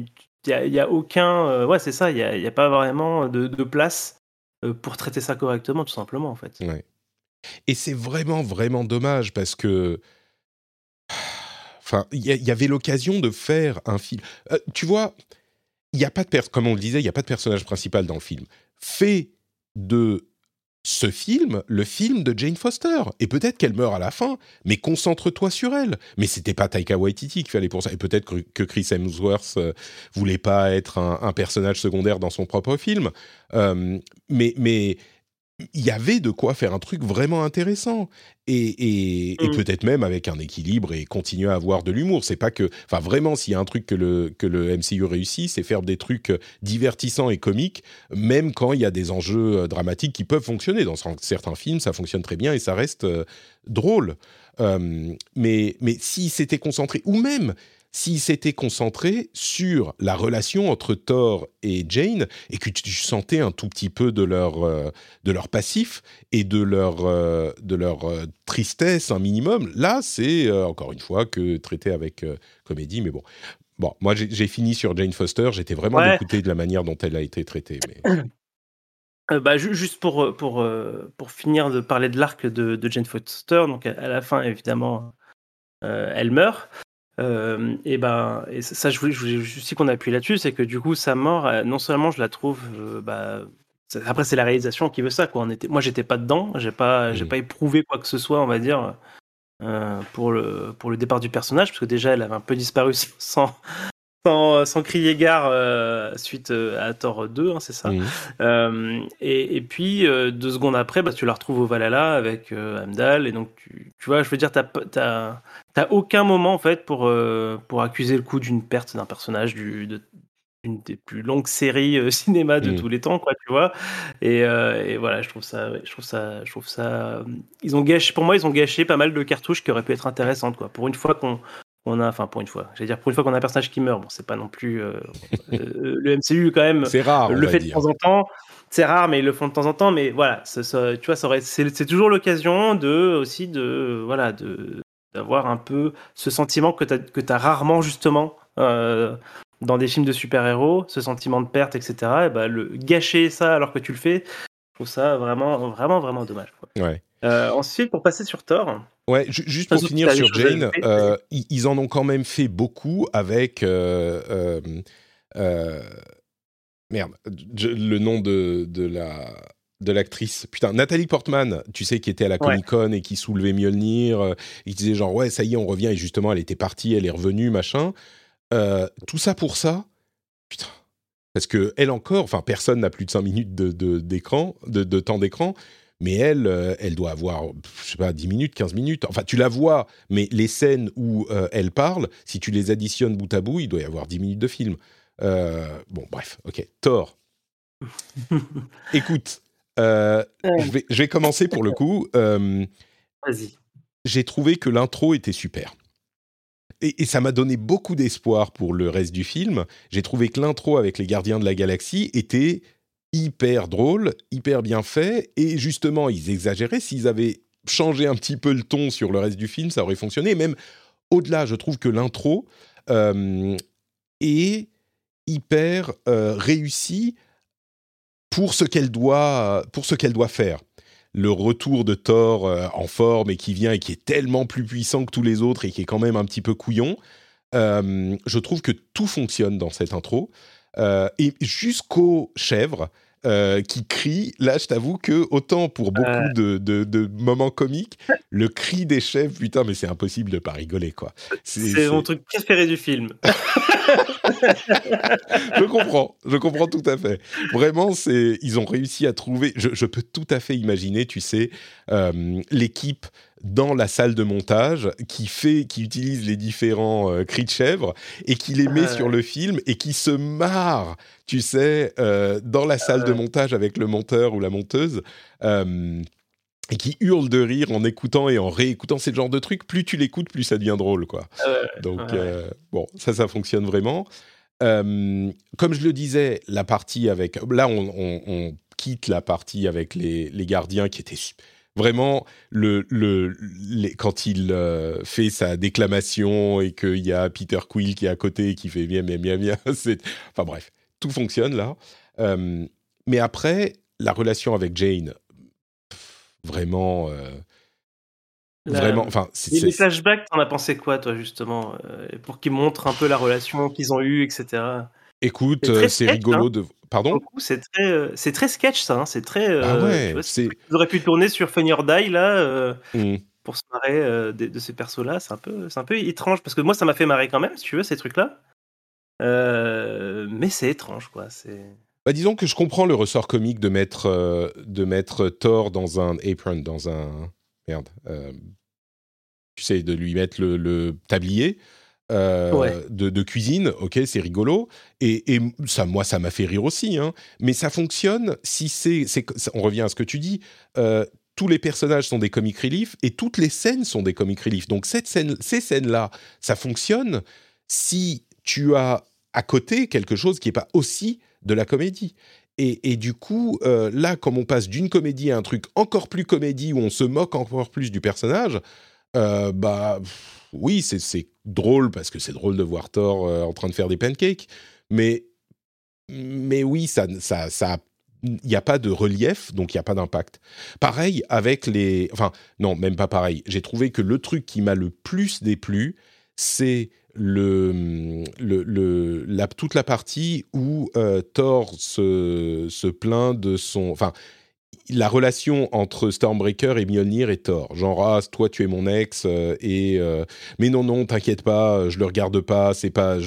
il n'y a, a, aucun. ouais, c'est ça, il n'y a, pas vraiment de, de, place pour traiter ça correctement, tout simplement, en fait. Et c'est vraiment, vraiment dommage parce que Enfin, il y, avait l'occasion de faire un film. Euh, tu vois, il y a pas de comme on le disait, il y a pas de personnage principal dans le film. Fais de ce film le film de Jane Foster. Et peut-être qu'elle meurt à la fin, mais concentre-toi sur elle. Mais c'était pas Taika Waititi qui fallait pour ça. Et peut-être que Chris Hemsworth euh, voulait pas être un, personnage secondaire dans son propre film. Euh, mais, mais il y avait de quoi faire un truc vraiment intéressant et, mmh. peut-être même avec un équilibre et continuer à avoir de l'humour. C'est pas que, enfin vraiment, s'il y a un truc que le que le MCU réussit, c'est faire des trucs divertissants et comiques, même quand il y a des enjeux euh, dramatiques qui peuvent fonctionner. Dans certains films, ça fonctionne très bien et ça reste euh, drôle. Euh, mais mais si c'était concentré, ou même s'il s'était concentré sur la relation entre Thor et Jane et que tu sentais un tout petit peu de leur, euh, de leur passif et de leur, euh, de leur euh, tristesse un minimum, là c'est encore une fois que traité avec comédie, mais bon. Bon, moi j'ai fini sur Jane Foster, j'étais vraiment ouais. de la manière dont elle a été traitée. Mais... bah, juste pour, pour, pour finir de parler de l'arc de, de, Jane Foster, donc à la fin évidemment elle meurt. Euh, et ben, et ça, je voulais, je voulais aussi qu'on appuie là-dessus, c'est que du coup, sa mort, euh, non seulement je la trouve, euh, bah, après c'est la réalisation qui veut ça, quoi. On était, moi, j'étais pas dedans, j'ai pas, j'ai pas éprouvé quoi que ce soit, on va dire, pour le pour le départ du personnage, parce que déjà, elle avait un peu disparu sans sans, sans crier gare euh, suite euh, à Thor 2, hein, c'est ça. Mmh. Euh, et, et, puis deux secondes après, bah, tu la retrouves au Valhalla avec Amdal, et donc tu, tu, vois, je veux dire, t'as aucun moment en fait pour pour accuser le coup d'une perte d'un personnage du de, une des plus longues séries cinéma de mmh. tous les temps, quoi, tu vois. Et, et, voilà, je trouve ça, je trouve ça, je trouve ça. Ils ont gâché, pour moi, ils ont gâché pas mal de cartouches qui auraient pu être intéressantes, quoi. Pour une fois qu'on on a, enfin pour une fois, j'allais dire pour une fois qu'on a un personnage qui meurt, bon c'est pas non plus euh, euh, le MCU quand même. C'est rare. Le fait de temps en temps, c'est rare, mais ils le font de temps en temps. Mais voilà, ça, tu vois, ça c'est, toujours l'occasion de aussi de voilà de d'avoir un peu ce sentiment que tu que as rarement justement euh, dans des films de super-héros, ce sentiment de perte, etc. Et bah, le gâcher ça alors que tu le fais, je trouve ça vraiment vraiment vraiment dommage. Ouais. ensuite, pour passer sur Thor. Ouais, juste pour finir sur Jane, euh, ils, en ont quand même fait beaucoup avec. Euh, euh, merde, le nom de, de la de l'actrice. Putain, Nathalie Portman, tu sais, qui était à la Comic Con et qui soulevait Mjolnir, il disait genre, ouais, ça y est, on revient, et justement, elle était partie, elle est revenue, machin. tout ça pour ça Putain. Parce que elle encore, enfin, personne n'a plus de 5 minutes d'écran, de, de, temps d'écran mais elle, euh, elle doit avoir, je sais pas, 10 minutes, 15 minutes. Enfin, tu la vois, mais les scènes où euh, elle parle, si tu les additionnes bout à bout, il doit y avoir 10 minutes de film. Euh, bon, bref, ok. Thor. Écoute, euh, je, vais, je, vais, commencer pour le coup. Euh, Vas-y. J'ai trouvé que l'intro était super. Et, et ça m'a donné beaucoup d'espoir pour le reste du film. J'ai trouvé que l'intro avec les Gardiens de la Galaxie était hyper drôle, hyper bien fait. Et justement, ils exagéraient. S'ils avaient changé un petit peu le ton sur le reste du film, ça aurait fonctionné. Même au-delà, je trouve que l'intro euh, est hyper euh, pour ce qu'elle doit, pour ce qu'elle doit faire. Le retour de Thor euh, en forme et qui vient et qui est tellement plus puissant que tous les autres et qui est quand même un petit peu couillon. Euh, je trouve que tout fonctionne dans cette intro. Et jusqu'aux chèvres, euh, qui crie. Là, je t'avoue que autant pour beaucoup de, de, de, moments comiques, le cri des chefs, putain, mais c'est impossible de pas rigoler, quoi. C'est mon truc préféré du film. je comprends, je comprends tout à fait. Vraiment, c'est ils ont réussi à trouver. Je, je, peux tout à fait imaginer, tu sais, euh, l'équipe dans la salle de montage qui fait, qui utilise les différents euh, cris de chèvre et qui les met sur le film et qui se marre, tu sais, euh, dans la salle de montage avec le monteur ou la monteuse. Euh, et qui hurle de rire en écoutant et en réécoutant. C'est le genre de truc, plus tu l'écoutes, plus ça devient drôle, quoi. Donc, bon, ça, ça fonctionne vraiment. comme je le disais, la partie avec... Là, on, on, on quitte la partie avec les, les gardiens qui étaient vraiment le, le, les, quand il euh, fait sa déclamation et qu'il y a Peter Quill qui est à côté et qui fait bien bien bien bien enfin bref tout fonctionne là. Euh, mais après la relation avec Jane vraiment euh, vraiment enfin les flashbacks t'en as pensé quoi toi justement pour qu'ils montrent un peu la relation qu'ils ont eue etc Écoute, c'est, c'est rigolo hein. de. Pardon? C'est très, euh, très sketch, ça. Hein. C'est très. Euh, ah ouais, auriez pu tourner sur Funny or Die, là, euh, mmh. pour se marrer euh, de, de, ces persos-là. C'est un, peu, c'est un peu étrange, parce que moi, ça m'a fait marrer quand même, si tu veux, ces trucs-là. mais c'est étrange, quoi. C'est. Bah, disons que je comprends le ressort comique de mettre, de mettre Thor dans un apron, dans un. Merde. tu sais, de lui mettre le, le tablier. Euh, ouais. de, de, cuisine, ok, c'est rigolo. Et, et, ça, moi, ça m'a fait rire aussi. Hein. Mais ça fonctionne si c'est, on revient à ce que tu dis. Euh, tous les personnages sont des comic relief et toutes les scènes sont des comic relief. Donc cette scène, ces scènes-là, ça fonctionne si tu as à côté quelque chose qui n'est pas aussi de la comédie. Et, et du coup, euh, là, comme on passe d'une comédie à un truc encore plus comédie où on se moque encore plus du personnage, euh, bah oui, c'est drôle parce que c'est drôle de voir Thor euh, en train de faire des pancakes, mais, mais oui, ça, ça, ça il n'y a pas de relief, donc il n'y a pas d'impact. Pareil avec les... Enfin, non, même pas pareil. J'ai trouvé que le truc qui m'a le plus déplu, c'est le, le, la, toute la partie où euh, Thor se, se plaint de son... Enfin, la relation entre Stormbreaker et Mjolnir est Thor. Genre, ah, toi, tu es mon ex, euh, et. Euh, mais non, non, t'inquiète pas, je le regarde pas, c'est pas.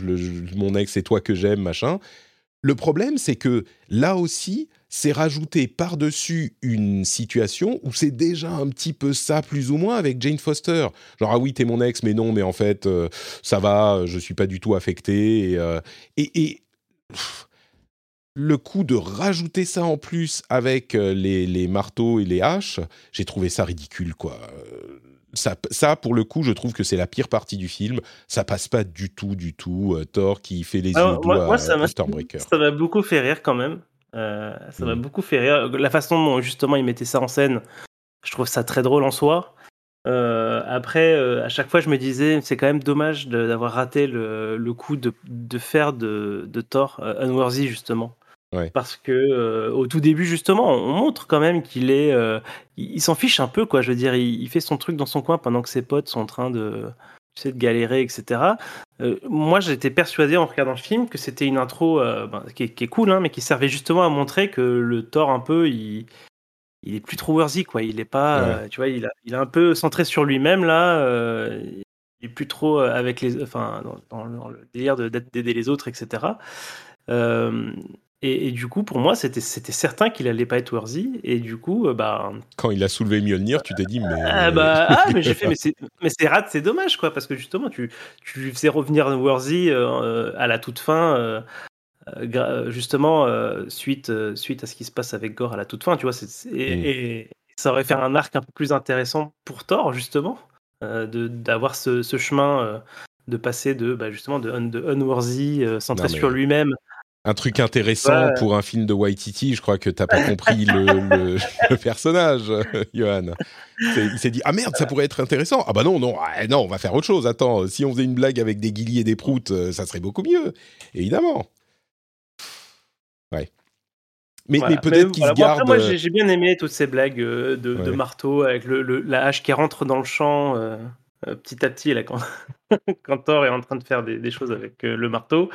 Mon ex, c'est toi que j'aime, machin. Le problème, c'est que là aussi, c'est rajouté par-dessus une situation où c'est déjà un petit peu ça, plus ou moins, avec Jane Foster. Genre, ah oui, t'es mon ex, mais non, mais en fait, euh, ça va, je suis pas du tout affecté. Et. Et, le coup de rajouter ça en plus avec euh, les, les marteaux et les haches, j'ai trouvé ça ridicule, quoi. Euh, ça, ça, pour le coup, je trouve que c'est la pire partie du film. Ça passe pas du tout, du tout. Euh, Thor qui fait les yeux moi, moi, à, ça à Stormbreaker. Ça m'a beaucoup fait rire quand même. Euh, ça m'a Mm. beaucoup fait rire. La façon dont justement il mettait ça en scène, je trouve ça très drôle en soi. Euh, après, euh, à chaque fois, je me disais, c'est quand même dommage d'avoir raté le, le coup de, de faire de, de Thor Unworthy, justement. Ouais. Parce que euh, au tout début, justement, on montre quand même qu'il est. euh, il il s'en fiche un peu, quoi. Je veux dire, il, il fait son truc dans son coin pendant que ses potes sont en train de, tu sais, de galérer, etc. Euh, moi, j'étais persuadé en regardant le film que c'était une intro ben, qui, est, qui est cool, hein, mais qui servait justement à montrer que le Thor, un peu, il, il est plus trop worthy, quoi. Il est pas, Ouais. tu vois, il, a, il est un peu centré sur lui-même là. il est plus trop avec les, enfin, dans, dans le, dans le délire d'aider les autres, etc. Euh, et, et du coup, pour moi, c'était certain qu'il allait pas être worthy. Et du coup, euh, bah, Quand il a soulevé Mjolnir, tu t'es dit, mais. ah bah, ah, mais j'ai fait, mais c'est, mais c'est dommage, quoi, parce que justement, tu, tu faisais revenir Worthy euh, à la toute fin, euh, justement suite suite à ce qui se passe avec Gore à la toute fin, tu vois. Mmh. et, ça aurait fait un arc un peu plus intéressant pour Thor justement, d'avoir ce, chemin de passer de bah, justement de, de unworthy centré sur lui-même un truc intéressant pour un film de Waititi. Je crois que t'as pas compris le, personnage, Johan. Il s'est dit ah merde, ça pourrait être intéressant. Ah bah non non ah, non, on va faire autre chose. Attends, si on faisait une blague avec des guillis et des proutes, euh, ça serait beaucoup mieux, évidemment. Ouais. Mais, peut-être qu'il se garde. moi, j'ai bien aimé toutes ces blagues euh, de, marteau avec le, la hache qui rentre dans le champ. Euh. Euh, petit à petit là quand, Thor est en train de faire des, choses avec euh, le marteau.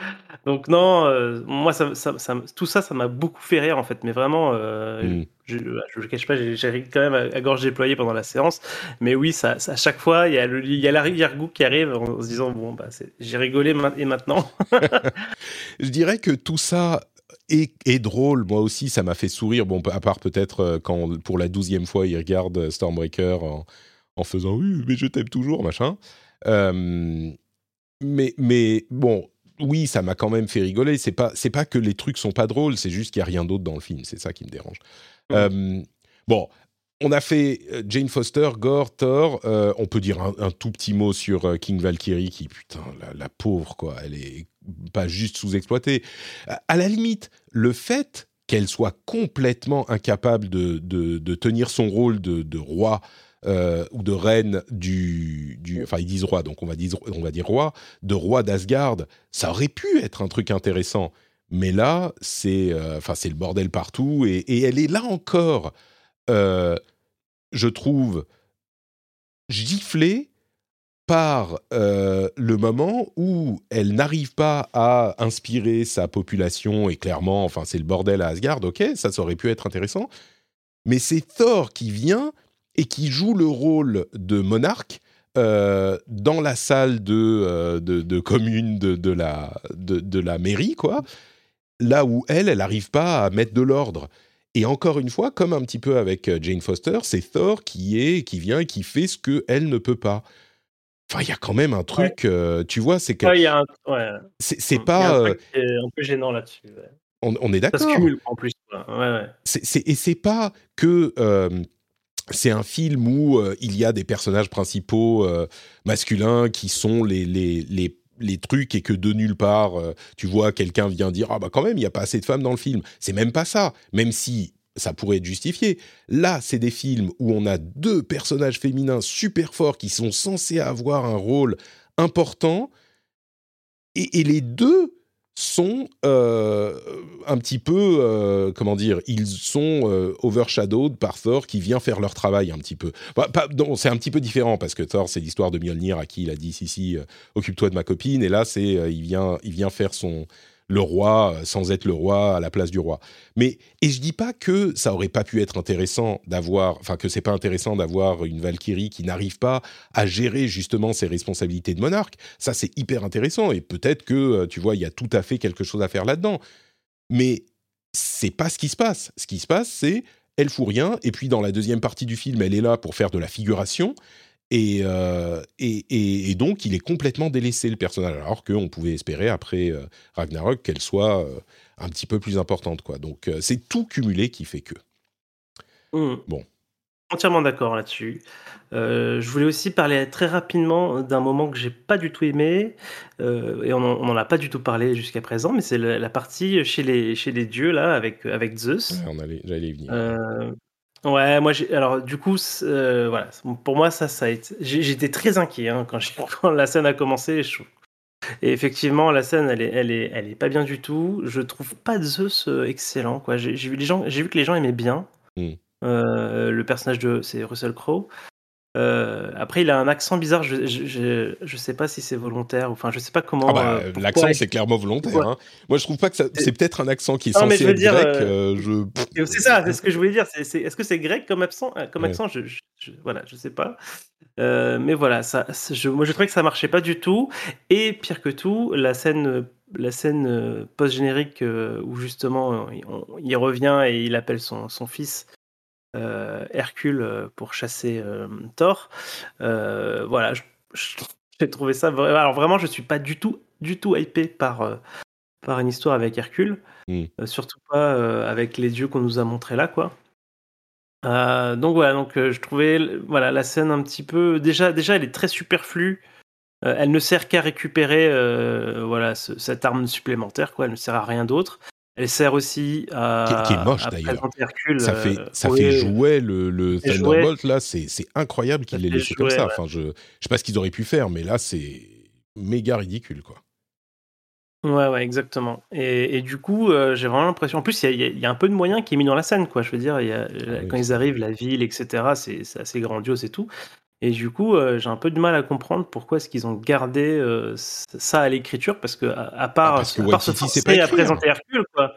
Donc non, euh, moi ça, tout ça, ça m'a beaucoup fait rire en fait, mais vraiment, mm. je ne cache pas, j'ai quand même à, gorge déployée pendant la séance. Mais oui, ça, à chaque fois, il y a, l'arrière-goût qui arrive en se disant bon bah j'ai rigolé et maintenant. je dirais que tout ça est, drôle. Moi aussi, ça m'a fait sourire. Bon, à part peut-être quand pour la douzième fois, il regarde Stormbreaker en, en faisant oui, mais je t'aime toujours, machin. Euh, mais, mais bon, oui, ça m'a quand même fait rigoler. C'est pas, c'est pas que les trucs sont pas drôles, c'est juste qu'il y a rien d'autre dans le film. C'est ça qui me dérange. Euh, bon, on a fait euh, Jane Foster, Gore, Thor. on peut dire un, tout petit mot sur King Valkyrie, qui putain, la, pauvre quoi. Elle est pas juste sous-exploitée. À la limite, le fait qu'elle soit complètement incapable de, de, tenir son rôle de, de roi euh, ou de reine du, du, enfin ils disent roi, donc on va dire, on va dire roi, de roi d'Asgard, ça aurait pu être un truc intéressant. Mais là, c'est, euh, le bordel partout et, et, elle est là encore, euh, je trouve, giflée par le moment où elle n'arrive pas à inspirer sa population et clairement, enfin c'est le bordel à Asgard, ok, ça, ça aurait pu être intéressant. Mais c'est Thor qui vient et qui joue le rôle de monarque euh, dans la salle de, euh, de, commune de, de, la, de, la mairie, quoi. Là où elle, elle n'arrive pas à mettre de l'ordre. Et encore une fois, comme un petit peu avec euh, Jane Foster, c'est Thor qui est, qui vient et qui fait ce que elle ne peut pas. Enfin, il y a quand même un truc, tu vois, c'est que. Ouais, y a un... ouais. C'est pas. un, un peu gênant là-dessus. On, on, est d'accord. Ça se cumule en plus. Et c'est pas que c'est un film où euh, il y a des personnages principaux euh, masculins qui sont les, les, les, les, trucs et que de nulle part, euh, tu vois, quelqu'un vient dire Ah, bah quand même, il n'y a pas assez de femmes dans le film. C'est même pas ça, même si ça pourrait être justifié. Là, c'est des films où on a deux personnages féminins super forts qui sont censés avoir un rôle important et, et les deux sont euh, un petit peu, euh, comment dire, ils sont euh, overshadowed par Thor qui vient faire leur travail un petit peu. Bah, c'est un petit peu différent parce que Thor, c'est l'histoire de Mjolnir à qui il a dit si si, occupe-toi de ma copine et là c'est il vient il vient faire son le roi euh, sans être le roi à la place du roi. Mais et je dis pas que ça aurait pas pu être intéressant d'avoir, enfin que c'est pas intéressant d'avoir une Valkyrie qui n'arrive pas à gérer justement ses responsabilités de monarque. Ça c'est hyper intéressant et peut-être que euh, tu vois il y a tout à fait quelque chose à faire là-dedans. Mais c'est pas ce qui se passe. Ce qui se passe c'est elle fout rien et puis dans la deuxième partie du film elle est là pour faire de la figuration euh, et, et, donc, il est complètement délaissé, le personnage, alors qu'on pouvait espérer, après euh, Ragnarok, qu'elle soit euh, un petit peu plus importante. Quoi. Donc, c'est tout cumulé qui fait que. Mmh. Bon. Entièrement d'accord là-dessus. je voulais aussi parler très rapidement d'un moment que j'ai pas du tout aimé, et on n'en a pas du tout parlé jusqu'à présent, mais c'est la, partie chez les, chez les dieux, là, avec, avec Zeus. allait, j'allais y venir. Ouais, moi, alors du coup, euh, voilà, pour moi, ça, ça a été j'étais très inquiet, hein, quand quand la scène a commencé, et effectivement, la scène, elle est elle est elle est pas bien du tout. Je trouve pas Zeus, euh, excellent, quoi. J'ai vu les gens j'ai vu que les gens aimaient bien, mmh. euh, le personnage de c'est Russell Crowe. Euh, après, il a un accent bizarre. Je, je, je, sais pas si c'est volontaire. Enfin, je sais pas comment. Ah bah, euh, l'accent, c'est clairement volontaire. Hein. Moi, je trouve pas que c'est peut-être un accent qui est censé être dire, grec. Euh. C'est ça, c'est ce que je voulais dire. Est-ce que c'est grec comme accent Comme accent, je, voilà, je sais pas. mais voilà, ça, moi, je trouvais que ça marchait pas du tout. Et pire que tout, la scène, la scène post générique où justement il, revient et il appelle son, son fils Hercule euh, pour chasser euh, Thor. voilà, j'ai trouvé ça. Alors vraiment, je suis pas du tout, du tout hypé par par une histoire avec Hercule, Mm. euh, surtout pas euh, avec les dieux qu'on nous a montrés là, quoi. Euh, donc voilà, donc euh, je trouvais voilà la scène un petit peu déjà déjà elle est très superflue. Euh, elle ne sert qu'à récupérer euh, voilà ce- cette arme supplémentaire quoi. Elle ne sert à rien d'autre. Elle sert aussi à, Qui qui est moche, d'ailleurs. Ça fait, euh, ça ouais, fait jouer le, Thunderbolt, là, c'est incroyable qu'il Ça l'ait laissé comme jouer, ça. ouais. Enfin, je, je sais pas ce qu'ils auraient pu faire, mais là, c'est méga ridicule, quoi. Ouais, ouais, exactement. Et, et du coup, euh, j'ai vraiment l'impression. En plus, il y, a- y un peu de moyens qui est mis dans la scène, quoi. Je veux dire, il y a- oui, quand ils arrivent, la ville, etc., c'est c'est assez grandiose et tout. Et du coup, euh, j'ai un peu de mal à comprendre pourquoi est-ce qu'ils ont gardé euh, ça à l'écriture, parce que à, à part, Ah, parce que à part se forcer pas à présenter Hercule, quoi.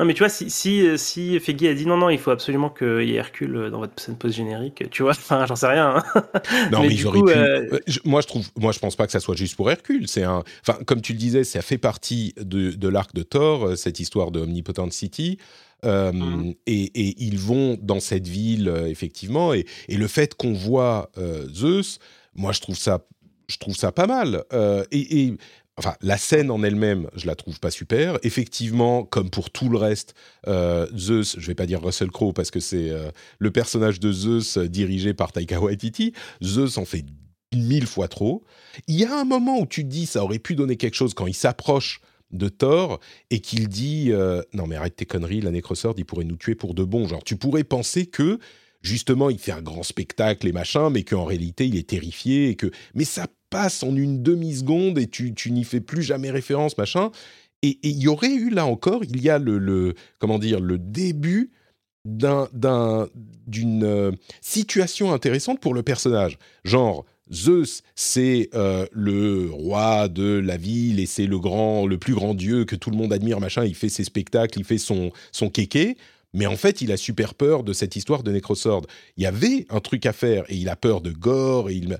Non, mais tu vois, si, si, si a dit non, non, il faut absolument qu'il y ait Hercule dans votre scène post-générique, tu vois, enfin, j'en sais rien. hein. Non, Mais mais, du ils auraient coup, pu. euh, Euh, moi, je trouve, moi, je pense pas que ça soit juste pour Hercule. C'est un, enfin, comme tu le disais, ça fait partie de, de l'arc de Thor, euh, cette histoire de Omnipotent City. Euh, Mhm. et, et ils vont dans cette ville euh, effectivement, et, et le fait qu'on voit euh, Zeus, moi, je trouve ça, je trouve ça pas mal. Et, et, enfin, la scène en elle-même, je la trouve pas super. Effectivement, comme pour tout le reste, Zeus, je vais pas dire Russell Crowe parce que c'est le personnage de Zeus dirigé par Taika Waititi. Zeus en fait mille fois trop. Il y a un moment où tu te dis ça aurait pu donner quelque chose quand il s'approche de Thor et qu'il dit euh, non mais arrête tes conneries, la Necrosword il pourrait nous tuer pour de bon. Genre tu pourrais penser que justement il fait un grand spectacle et machin, mais qu'en réalité il est terrifié et que mais ça passe en une demi seconde et tu, tu n'y fais plus jamais référence machin. Et il y aurait eu là encore, il y a le, comment dire le début d'un d'une euh, situation intéressante pour le personnage. Genre Zeus, c'est euh, le roi de la ville et c'est le grand, le plus grand dieu que tout le monde admire, machin. Il fait ses spectacles, il fait son son kéké. Mais en fait, il a super peur de cette histoire de Necrosword. Il y avait un truc à faire et il a peur de gore et il,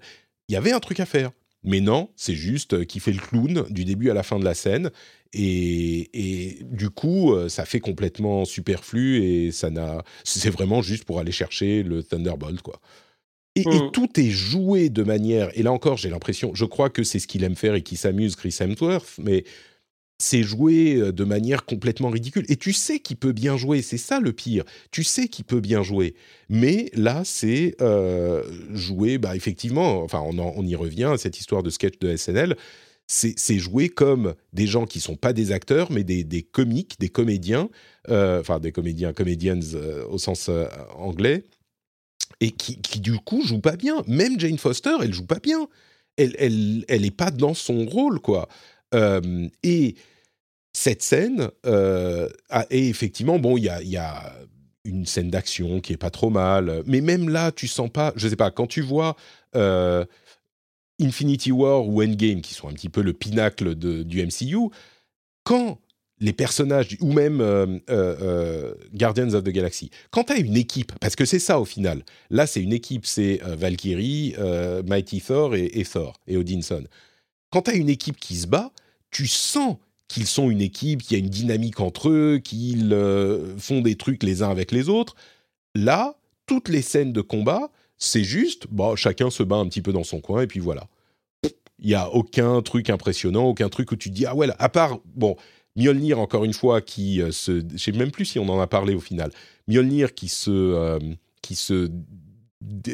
il y avait un truc à faire. Mais non, c'est juste qu'il fait le clown du début à la fin de la scène et, et du coup, euh, ça fait complètement superflu et ça n'a. C'est vraiment juste pour aller chercher le Thunderbolt, quoi. Et, et Mm. tout est joué de manière. Et là encore, j'ai l'impression. Je crois que c'est ce qu'il aime faire et qui s'amuse, Chris Hemsworth, mais c'est joué euh, de manière complètement ridicule. Et tu sais qu'il peut bien jouer, c'est ça le pire. Tu sais qu'il peut bien jouer. Mais là, c'est euh, joué, bah, effectivement, enfin, on, en- on y revient à cette histoire de sketch de SNL. C'est joué comme des gens qui sont pas des acteurs, mais des, des comiques, des comédiens, euh, enfin des comédiens, comédiennes euh, au sens anglais, et qui, du coup jouent pas bien. Même Jane Foster, elle joue pas bien. Elle, elle, elle est pas dans son rôle, quoi. Euh, et cette scène euh, et effectivement, bon, il y a, y a une scène d'action qui est pas trop mal, mais même là, tu sens pas, je sais pas, quand tu vois euh, Infinity War ou Endgame, qui sont un petit peu le pinacle du MCU, quand les personnages, ou même euh, euh, euh, Guardians of the Galaxy, quand tu as une équipe, parce que c'est ça au final, là c'est une équipe, c'est Valkyrie, Mighty Thor et, Thor, et Odinson. Quand tu as une équipe qui se bat, tu sens qu'ils sont une équipe, qu'il y a une dynamique entre eux, qu'ils font des trucs les uns avec les autres. Là, toutes les scènes de combat, c'est juste, bon, chacun se bat un petit peu dans son coin, et puis voilà. Il n'y a aucun truc impressionnant, aucun truc où tu te dis, ah ouais, à part, bon, Mjolnir, encore une fois, qui euh, se. Je sais même plus si on en a parlé au final. Mjolnir qui se. euh, qui se.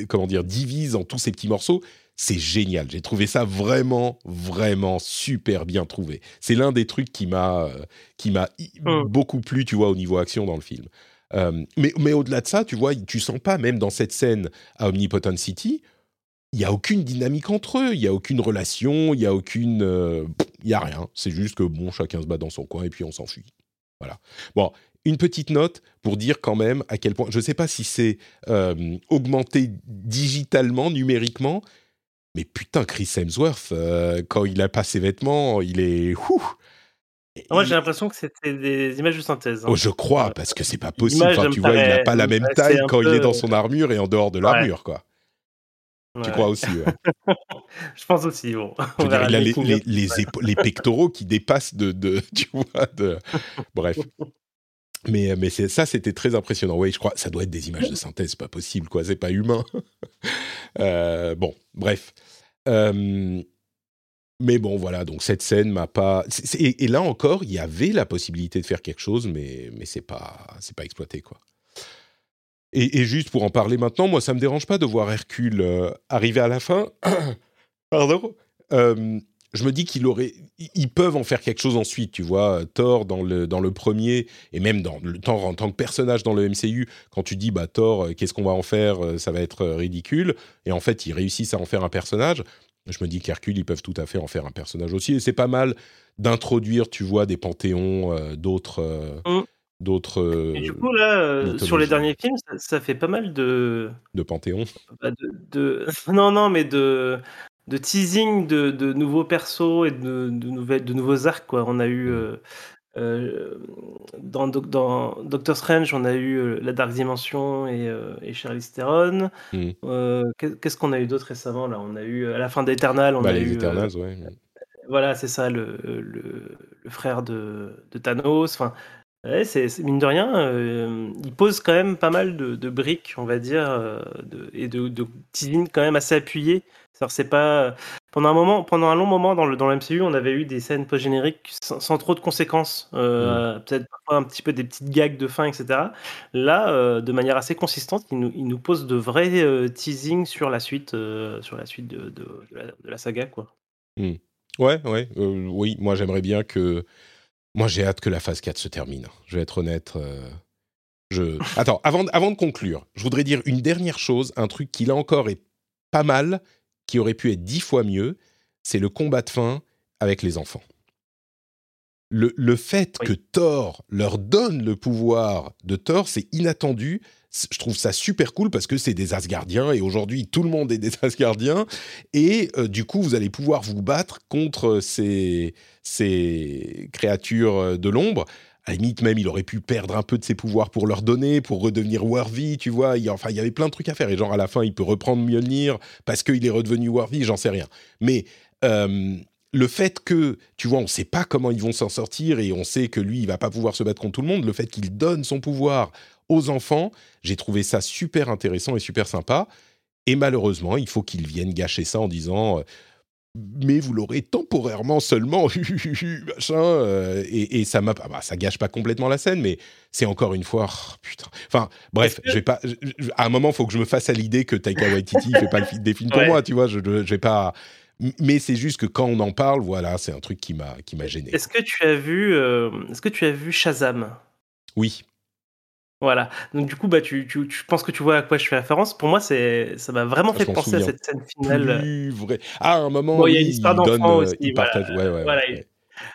Comment dire, divise en tous ces petits morceaux. C'est génial. J'ai trouvé ça vraiment, vraiment super bien trouvé. C'est l'un des trucs qui m'a, euh, qui m'a i- Mm. beaucoup plu, tu vois, au niveau action dans le film. Euh, mais mais au-delà de ça, tu vois, tu sens pas, même dans cette scène à Omnipotent City, il y a aucune dynamique entre eux, il y a aucune relation, il y a aucune, euh, il y a rien. C'est juste que bon, chacun se bat dans son coin et puis on s'enfuit. Voilà. Bon, une petite note pour dire quand même à quel point. Je ne sais pas si c'est euh, augmenté digitalement, numériquement, mais putain, Chris Hemsworth, euh, quand il a pas ses vêtements, il est. Moi, j'ai l'impression que c'était des images de synthèse. hein. Oh, je crois, parce que c'est pas possible. Enfin, tu vois, il n'a pas la me même taille quand il est dans son armure et en dehors de l'armure, quoi. Tu Ouais. crois aussi, ouais. Je pense aussi, bon. Je dire, il a le les, pectoraux qui dépassent de, de tu vois, de... Bref. Mais, mais c'est- ça, c'était très impressionnant. Oui, je crois ça doit être des images de synthèse, pas possible, quoi. C'est pas humain. Euh, bon, bref. Euh, mais bon, voilà, donc cette scène m'a pas. Et, là encore, il y avait la possibilité de faire quelque chose, mais, mais c'est pas, c'est pas exploité, quoi. Et, juste pour en parler maintenant, moi, ça me dérange pas de voir Hercule euh, arriver à la fin. Pardon. Euh, je me dis qu'ils aurait, ils peuvent en faire quelque chose ensuite, tu vois. Thor dans le dans le premier et même dans le Thor en tant que personnage dans le MCU, quand tu dis bah Thor, euh, qu'est-ce qu'on va en faire, ça va être ridicule. Et en fait, ils réussissent à en faire un personnage. Je me dis qu'Hercule, ils peuvent tout à fait en faire un personnage aussi. Et c'est pas mal d'introduire, tu vois, des panthéons d'autres. Mmh d'autres. Et du coup, là, euh, sur les derniers films, ça, fait pas mal de. De Panthéon bah, de, Non, non, mais de, de teasing de, de nouveaux persos et de, de, nouvelles, de nouveaux arcs. Quoi. On a eu. Mmh. Euh, euh, dans, dans, Doctor Strange, on a eu la Dark Dimension et, et Charlize Theron. Mmh. Qu'est-ce qu'on a eu d'autre récemment là? On a eu à la fin d'Eternal, on bah, a les eu. Eternals, ouais. Voilà, c'est ça, le, le, le, frère de, de Thanos. Enfin, Ouais, c'est mine de rien, euh, il pose quand même pas mal de, briques, on va dire, euh, et de, de teasing quand même assez appuyées. C'est pas pendant un moment, pendant un long moment dans le dans MCU, on avait eu des scènes post génériques sans, trop de conséquences, euh, mmh. peut-être un petit peu des petites gags de fin, etc. Là, de manière assez consistante, il nous, il nous pose de vrais teasings sur la suite, sur la suite de, de, la, saga, quoi. Mmh. Ouais, ouais, oui. Moi, j'aimerais bien que moi, j'ai hâte que la phase 4 se termine. Je vais être honnête. Euh, je... Attends, avant, avant de conclure, je voudrais dire une dernière chose, un truc qui là encore est pas mal, qui aurait pu être dix fois mieux, c'est le combat de fin avec les enfants. Le, le fait que Thor leur donne le pouvoir de Thor, c'est inattendu je trouve ça super cool parce que c'est des Asgardiens et aujourd'hui tout le monde est des Asgardiens et euh, du coup vous allez pouvoir vous battre contre ces, créatures euh, de l'ombre. À la limite même il aurait pu perdre un peu de ses pouvoirs pour leur donner, pour redevenir worthy, tu vois. Il, enfin il y avait plein de trucs à faire et genre à la fin il peut reprendre Mjolnir parce qu'il est redevenu worthy, j'en sais rien. Mais euh, le fait que, tu vois, on ne sait pas comment ils vont s'en sortir et on sait que lui, il va pas pouvoir se battre contre tout le monde, le fait qu'il donne son pouvoir aux enfants. J'ai trouvé ça super intéressant et super sympa. Et malheureusement, il faut qu'ils viennent gâcher ça en disant euh, mais vous l'aurez temporairement seulement, machin. Euh, et, ça m'a, bah, ça gâche pas complètement la scène, mais c'est encore une fois, oh, putain. Enfin, bref, je vais pas. à un moment, il faut que je me fasse à l'idée que Taika Waititi fait pas des films pour moi, tu vois. Je, je vais pas. Mais c'est juste que quand on en parle, voilà, c'est un truc qui m'a qui m'a gêné. Est-ce que tu as vu, euh, est-ce que tu as vu Shazam? Oui. Voilà. Donc du coup, bah, tu, tu, tu penses que tu vois à quoi je fais référence. Pour moi, c'est, ça m'a vraiment fait penser à cette scène finale. Plus vrai. Ah, un moment, il y a une histoire d'enfant aussi. Il partage. Ouais, ouais, voilà, ouais.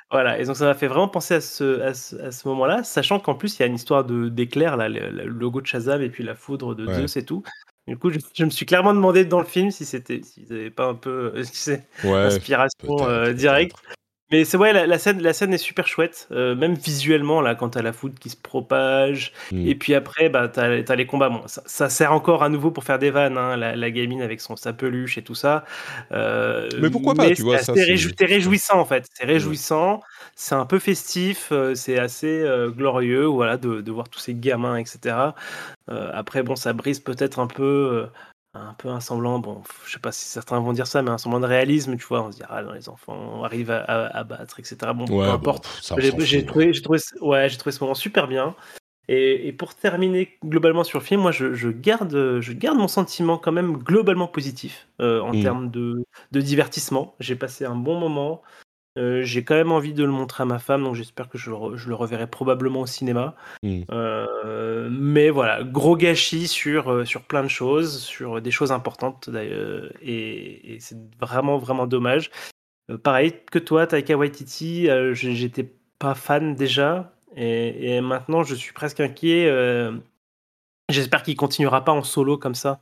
voilà. Et donc ça m'a fait vraiment penser à ce, à ce, à ce moment-là, sachant qu'en plus il y a une histoire de d'éclair là, le, logo de Shazam et puis la foudre de Zeus et tout. Du coup, je, me suis clairement demandé dans le film si c'était, s'ils n'avaient pas un peu, euh, inspiration euh, directe. Mais c'est ouais, la, scène, la scène est super chouette, euh, même visuellement là, quand t'as la foudre qui se propage, mm. et puis après, bah t'as as les combats. Bon, ça, sert encore à nouveau pour faire des vannes, hein, la, gamine avec son sa peluche et tout ça. Euh, mais pourquoi pas Tu vois, c'est réjouissant en fait. C'est réjouissant, c'est un peu festif, euh, c'est assez glorieux, voilà, de, de, voir tous ces gamins, etc. après, bon, ça brise peut-être un peu un peu un semblant, bon, je sais pas si certains vont dire ça, mais un semblant de réalisme, tu vois, on se dit, ah, les enfants arrivent à, à, battre, etc. Bon, peu importe. j'ai trouvé, trouvé, ouais, trouvé ce moment super bien. Et, et, pour terminer globalement sur le film, moi, je, je, garde, je garde mon sentiment quand même globalement positif euh, en mmh. termes de, de divertissement. J'ai passé un bon moment. Euh, j'ai quand même envie de le montrer à ma femme, donc j'espère que je le, je le, reverrai probablement au cinéma. Mmh. Euh, mais voilà, gros gâchis sur, euh, sur plein de choses, sur des choses importantes d'ailleurs, et, et c'est vraiment, vraiment dommage. pareil que toi, Taika Waititi, j'étais pas fan déjà, et, et, maintenant je suis presque inquiet. J'espère qu'il continuera pas en solo comme ça.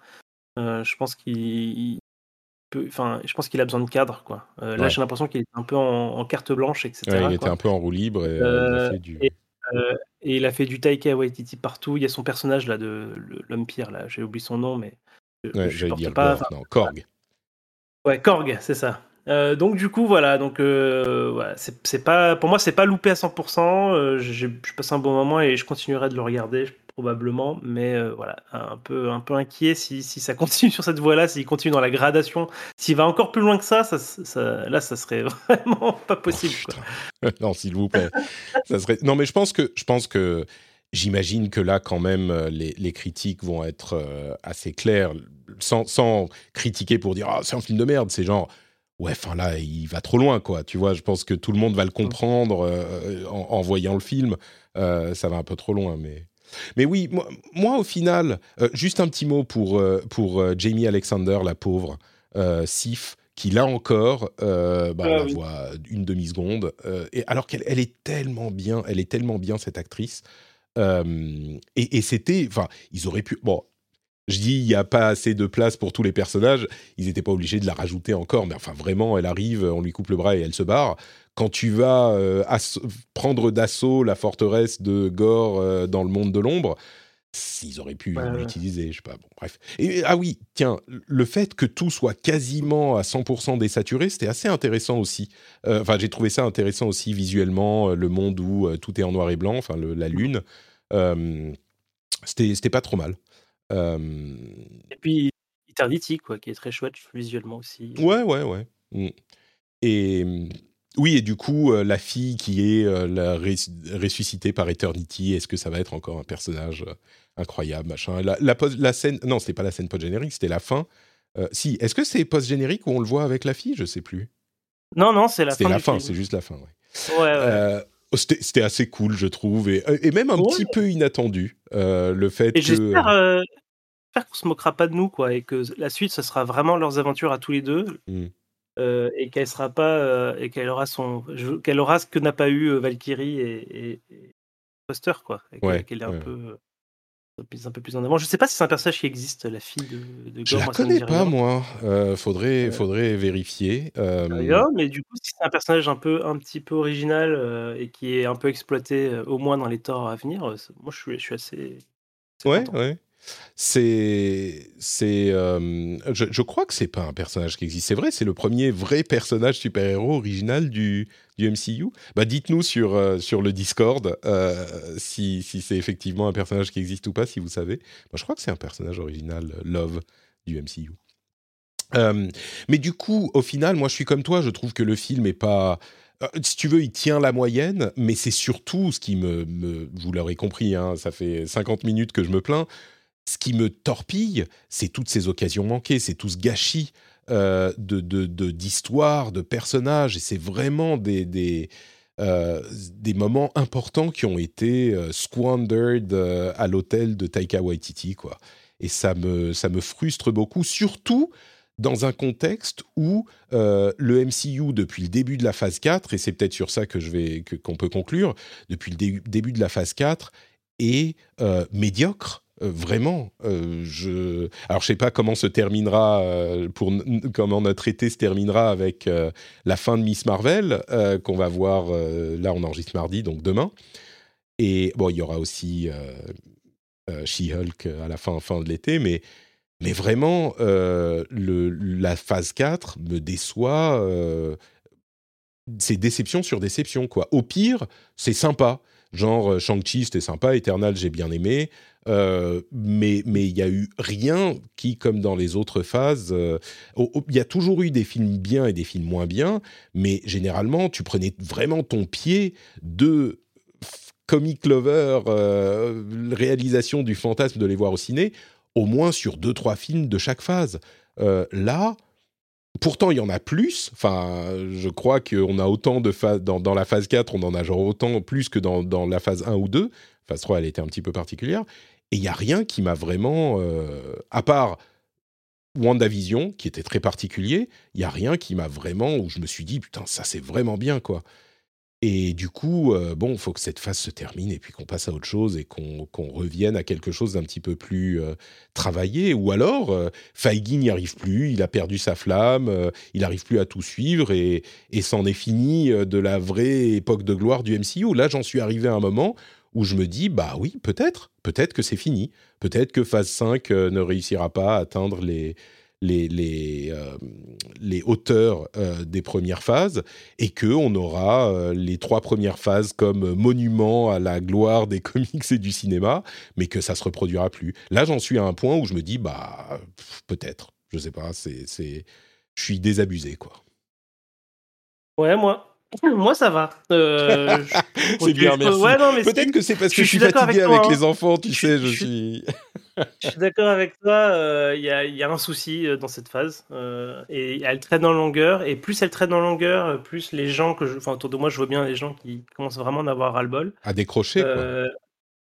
je pense qu'il enfin, je pense qu'il a besoin de cadre, quoi. Euh, là, j'ai l'impression qu'il est un peu en, carte blanche, etc. il était un peu en roue libre et, euh, il a fait du... Euh, et, il a fait du Taika Waititi partout. Il y a son personnage là de l'homme pire là, j'ai oublié son nom, mais ouais, je dire pas. non, Korg. Ouais, Korg, c'est ça. donc du coup voilà donc voilà, c'est pas pour moi c'est pas loupé à 100% je passe un bon moment et je continuerai de le regarder probablement, mais voilà, un peu, un peu inquiet si, si ça continue sur cette voie-là, s'il continue dans la gradation, s'il va encore plus loin que ça, ça, là, ça serait vraiment pas possible. non, s'il vous plaît. ça serait... Non, mais je pense que, je pense que j'imagine que là, quand même, les, les critiques vont être assez claires, sans, sans critiquer pour dire ah c'est un film de merde, c'est genre ouais, enfin là, il va trop loin, quoi. Tu vois, je pense que tout le monde va le mmh. comprendre en, en, voyant le film. ça va un peu trop loin, mais mais oui, moi, au final, euh, juste un petit mot pour, euh, pour euh, Jamie Alexander, la pauvre, Sif, qui là encore, bah, ah la voit une demi-seconde, et alors qu'elle elle est tellement bien, elle est tellement bien cette actrice. et, et c'était, enfin, ils auraient pu. Bon, je dis, il n'y a pas assez de place pour tous les personnages. Ils n'étaient pas obligés de la rajouter encore, mais enfin, vraiment, elle arrive, on lui coupe le bras et elle se barre quand tu vas euh, prendre d'assaut la forteresse de Gore euh, dans le monde de l'ombre, ils auraient pu l'utiliser, je sais pas. Bon, bref. Et, ah oui, tiens, le fait que tout soit quasiment à 100% désaturé, c'était assez intéressant aussi. Euh, enfin, j'ai trouvé ça intéressant aussi visuellement, le monde où tout est en noir et blanc, enfin la lune. c'était pas trop mal. Et puis Eternity, quoi, qui est très chouette visuellement aussi. Ouais, ouais, ouais. Mm. Et oui, et du coup, euh, la fille qui est euh, la ressuscitée par Eternity, est-ce que ça va être encore un personnage euh, incroyable, machin? La, la, scène, non, c'était pas la scène post-générique, c'était la fin. si, est-ce que c'est post-générique où on le voit avec la fille? Je sais plus. Non, non, c'est la fin. C'est la fin, c'est juste la fin, ouais. ouais, c'était assez cool, je trouve, et, et même un petit peu inattendu, le fait et que... J'espère qu'on se moquera pas de nous, quoi, et que la suite, ce sera vraiment leurs aventures à tous les deux. Mmh. Euh, et qu'elle sera pas euh, et qu'elle aura son qu'elle aura ce que n'a pas eu euh, Valkyrie et, et, Foster quoi qu'elle est un peu un peu plus en avant. Je sais pas si c'est un personnage qui existe, la fille de, de Je la connais pas, moi. faudrait, faudrait vérifier. mais du coup, si c'est un personnage un peu, un petit peu original et qui est un peu exploité, au moins dans les torts à venir, moi, je suis, je suis assez. ouais, ouais. C'est, c'est, euh, je, crois que c'est pas un personnage qui existe. C'est vrai, c'est le premier vrai personnage super-héros original du, du MCU. Bah, dites-nous sur euh, sur le Discord euh, si, si c'est effectivement un personnage qui existe ou pas, si vous savez. Moi, je crois que c'est un personnage original Love du MCU. mais du coup, au final, moi, je suis comme toi. Je trouve que le film est pas si tu veux, il tient la moyenne, mais c'est surtout ce qui me, me vous l'aurez compris, hein, ça fait 50 minutes que je me plains, ce qui me torpille, c'est toutes ces occasions manquées, c'est tout ce gâchis euh, de, d'histoire, de, personnages, et c'est vraiment des, des, euh, moments importants qui ont été euh, squandered à l'hôtel de Taika Waititi, quoi. Et ça me, ça me frustre beaucoup, surtout dans un contexte où le MCU, depuis le début de la phase 4, et c'est peut-être sur ça que je vais, qu'on peut conclure, depuis le début de la phase 4, est médiocre euh, vraiment, euh, je. Alors, je sais pas comment se terminera euh, pour comment notre été se terminera avec la fin de Miss Marvel qu'on va voir. là, on enregistre mardi, donc demain. Et bon, il y aura aussi She-Hulk à la fin, fin de l'été, mais mais vraiment, la phase 4 me déçoit. c'est déception sur déception, quoi. Au pire, c'est sympa. Genre, Shang-Chi, c'était sympa. Eternal, j'ai bien aimé. Euh, mais mais il y a eu rien qui, comme dans les autres phases, euh, il y a toujours eu des films bien et des films moins bien, mais généralement tu prenais vraiment ton pied de comic lover, euh, réalisation du fantasme de les voir au ciné, au moins sur deux trois films de chaque phase. là. Pourtant, il y en a plus. Enfin, je crois qu'on a autant de phases. Dans, dans, la phase 4, on en a genre autant plus que dans, dans la phase 1 ou 2. Phase 3, elle était un petit peu particulière. Et il n'y a rien qui m'a vraiment, euh, à part WandaVision, qui était très particulier, il n'y a rien qui m'a vraiment, où je me suis dit, putain, ça c'est vraiment bien, quoi. Et du coup, euh, bon, il faut que cette phase se termine et puis qu'on passe à autre chose et qu'on revienne à quelque chose d'un petit peu plus euh, travaillé. Ou alors, euh, Feige n'y arrive plus, il a perdu sa flamme, il n'arrive plus à tout suivre et, et c'en est fini de la vraie époque de gloire du MCU. Là, j'en suis arrivé à un moment où je me dis, bah oui, peut-être, peut-être que c'est fini. Peut-être que phase 5 euh, ne réussira pas à atteindre les, les, les, euh, les auteurs euh, des premières phases et que on aura les trois premières phases comme monument à la gloire des comics et du cinéma, mais que ça se reproduira plus. Là, j'en suis à un point où je me dis, bah, peut-être, je sais pas, c'est, c'est, je suis désabusé, quoi. Ouais, moi, moi, ça va. Euh, c'est bien, merci. Ouais, Peut-être que c'est parce que je, suis fatigué avec, avec les enfants, tu sais, je, suis. je suis d'accord avec toi. Il euh, y, y, a un souci euh, dans cette phase. Euh, et elle traîne en longueur. Et plus elle traîne en longueur, plus les gens que je. Enfin, autour de moi, je vois bien les gens qui commencent vraiment à avoir ras-le-bol. À décrocher, quoi.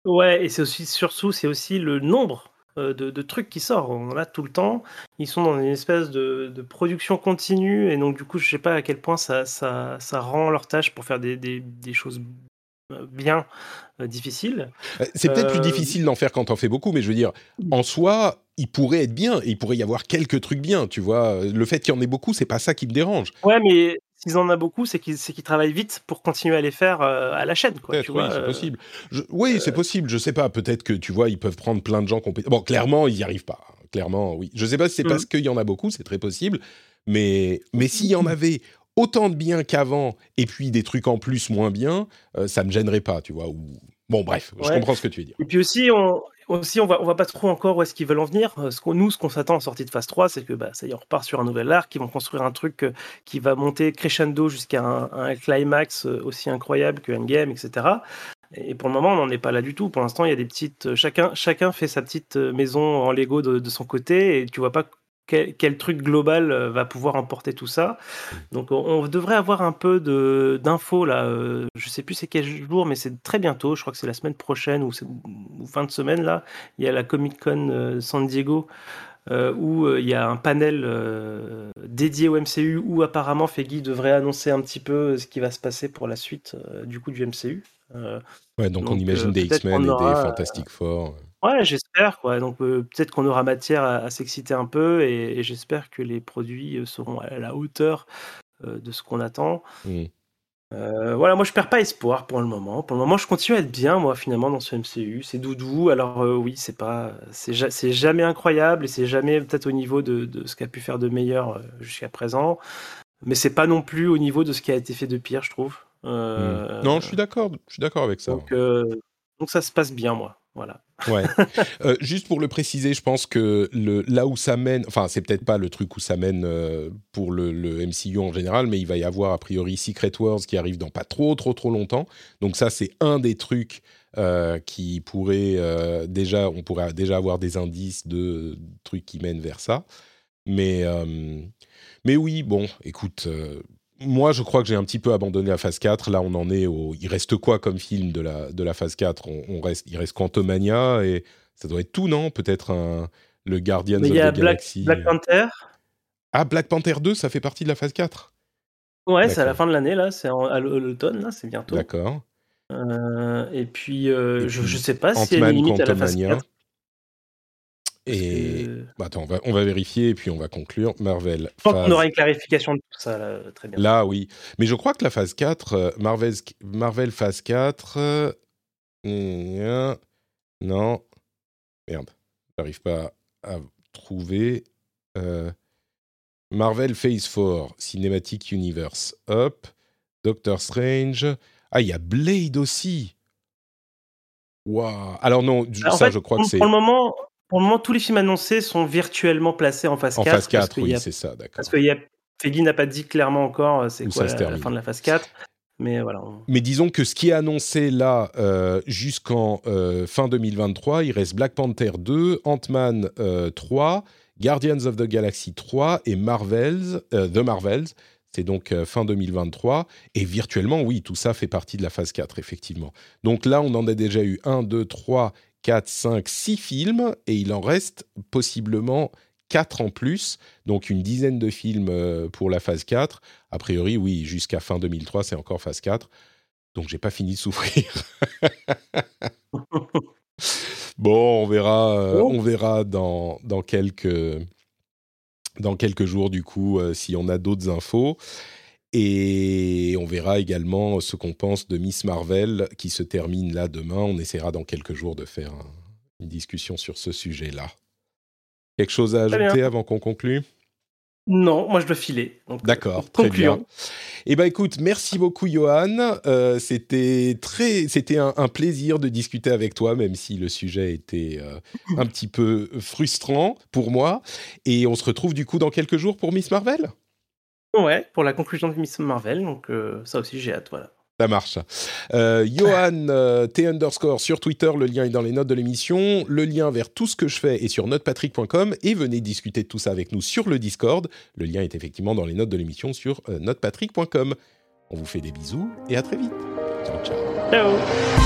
Ouais, et c'est aussi, surtout, c'est aussi le nombre euh, de, trucs qui sortent. On en a tout le temps. Ils sont dans une espèce de, production continue et donc du coup, je sais pas à quel point ça, ça, rend leur tâche pour faire des, choses euh, bien euh, difficiles. C'est peut-être plus difficile d'en faire quand on fait beaucoup, mais je veux dire, en soi, il pourrait être bien et il pourrait y avoir quelques trucs bien, tu vois. Le fait qu'il y en ait beaucoup, c'est pas ça qui me dérange. Ouais, mais s'ils en a beaucoup, c'est qu'ils travaillent vite pour continuer à les faire euh, à la chaîne. Quoi, oui, c'est euh, possible. oui, c'est possible. Je sais pas. Peut-être que tu vois, ils peuvent prendre plein de gens compétents. Bon, clairement, ils n'y arrivent pas. Clairement, oui. Je sais pas si c'est parce mmh. qu'il y en a beaucoup, c'est très possible. Mais, mais s'il y en avait autant de bien qu'avant et puis des trucs en plus moins bien, euh, ça me gênerait pas, tu vois. Ou... Bon, bref, je comprends ce que tu veux dire. Et puis aussi, on, aussi, on va, on va pas trop encore où est-ce qu'ils veulent en venir. Ce qu'on, nous, ce qu'on s'attend en sortie de phase 3, c'est que bah, ça y repart sur un nouvel arc, ils vont construire un truc euh, qui va monter crescendo jusqu'à un, climax euh, aussi incroyable que Endgame, etc. Et pour le moment, on n'en est pas là du tout. Pour l'instant, il y a des petites. Euh, chacun, chacun fait sa petite maison en Lego de, de son côté, et tu vois pas quel, truc global euh, va pouvoir emporter tout ça. Donc on, devrait avoir un peu d'infos là. Euh, je sais plus c'est quel jour, mais c'est très bientôt. Je crois que c'est la semaine prochaine ou, fin de semaine là. Il y a la Comic Con euh, San Diego. où il y a un panel dédié au MCU où apparemment Feggy devrait annoncer un petit peu ce qui va se passer pour la suite du coup du MCU. ouais, donc, on imagine des X-Men et des Fantastic Four. Ouais, j'espère quoi. Donc peut-être qu'on aura matière à, s'exciter un peu et, j'espère que les produits seront à la hauteur de ce qu'on attend. Mmh. voilà, moi je perds pas espoir pour le moment. Pour le moment, je continue à être bien moi finalement dans ce MCU. C'est doudou. Alors oui, c'est pas, c'est jamais incroyable et c'est jamais peut-être au niveau de, ce qu'a pu faire de meilleur jusqu'à présent. Mais c'est pas non plus au niveau de ce qui a été fait de pire, je trouve. Mmh. Non, je suis d'accord. Je suis d'accord avec ça. Donc, donc ça se passe bien moi. Voilà. Ouais. Euh, juste pour le préciser, je pense que le, là où ça mène, enfin, c'est peut-être pas le truc où ça mène euh, pour le, MCU en général, mais il va y avoir a priori Secret Wars qui arrive dans pas trop, trop, trop longtemps. Donc, ça, c'est un des trucs euh, qui pourrait déjà, on pourrait déjà avoir des indices de trucs qui mènent vers ça. Mais, mais oui, bon, écoute, moi, je crois que j'ai un petit peu abandonné la phase 4. Là, on en est au. Il reste quoi comme film de la, de la phase 4 on, reste, Il reste Quantumania et ça doit être tout, non? Peut-être un... le Guardian of the Galaxy. Black Panther? Ah, Black Panther 2, ça fait partie de la phase 4 Ouais, c'est à la fin de l'année, là. C'est à l'automne, là, c'est bientôt. D'accord. Euh, et puis, euh, je, ne sais pas si y a une limite à la phase 4. Et bah, attends, on va, on va, vérifier et puis on va conclure. Marvel. Je pense qu'on aura une clarification de tout ça là, très bien. Là, oui. Mais je crois que la phase 4, euh, Marvel, Marvel phase 4. Euh, non. Merde. J'arrive pas à trouver. Euh, Marvel Phase 4, Cinematic Universe. Hop. Doctor Strange. Ah, il y a Blade aussi. Waouh. Alors non, ça, je crois que c'est. Pour le moment, pour le moment, tous les films annoncés sont virtuellement placés en phase 4. En phase 4, oui, c'est ça, d'accord. Parce que y a... n'a pas dit clairement encore euh, c'est quoi la, fin de la phase 4. Mais voilà. Mais disons que ce qui est annoncé là euh, jusqu'en euh, fin 2023, il reste Black Panther 2, Ant-Man 3, Guardians of the Galaxy 3 et Marvels, The Marvels. C'est donc fin 2023. Et virtuellement, oui, tout ça fait partie de la phase 4, effectivement. Donc là, on en a déjà eu 1, 2, 3, 4, 5, 6 films, et il en reste possiblement 4 en plus, donc une dizaine de films euh, pour la phase 4. A priori, oui, jusqu'à fin 2003, c'est encore phase 4. Donc j'ai pas fini de souffrir. bon, on verra, euh, on verra dans, dans, quelques, dans quelques jours, du coup, euh, si on a d'autres infos. Et on verra également ce qu'on pense de Miss Marvel qui se termine là demain. On essaiera dans quelques jours de faire une discussion sur ce sujet-là. Quelque chose à ajouter avant qu'on conclue? Non, moi je dois filer. D'accord, très bien. Eh ben écoute, merci beaucoup Johan. Euh, c'était très, c'était un, plaisir de discuter avec toi, même si le sujet était euh, un petit peu frustrant pour moi. Et on se retrouve du coup dans quelques jours pour Miss Marvel? Ouais, pour la conclusion de Miss Marvel. Donc euh, ça aussi j'ai hâte, voilà. Ça marche. Euh, Johan euh, T underscore sur Twitter, le lien est dans les notes de l'émission. Le lien vers tout ce que je fais est sur notepatrick.com et venez discuter de tout ça avec nous sur le Discord. Le lien est effectivement dans les notes de l'émission sur euh, notepatrick.com. On vous fait des bisous et à très vite. Ciao, ciao. Ciao.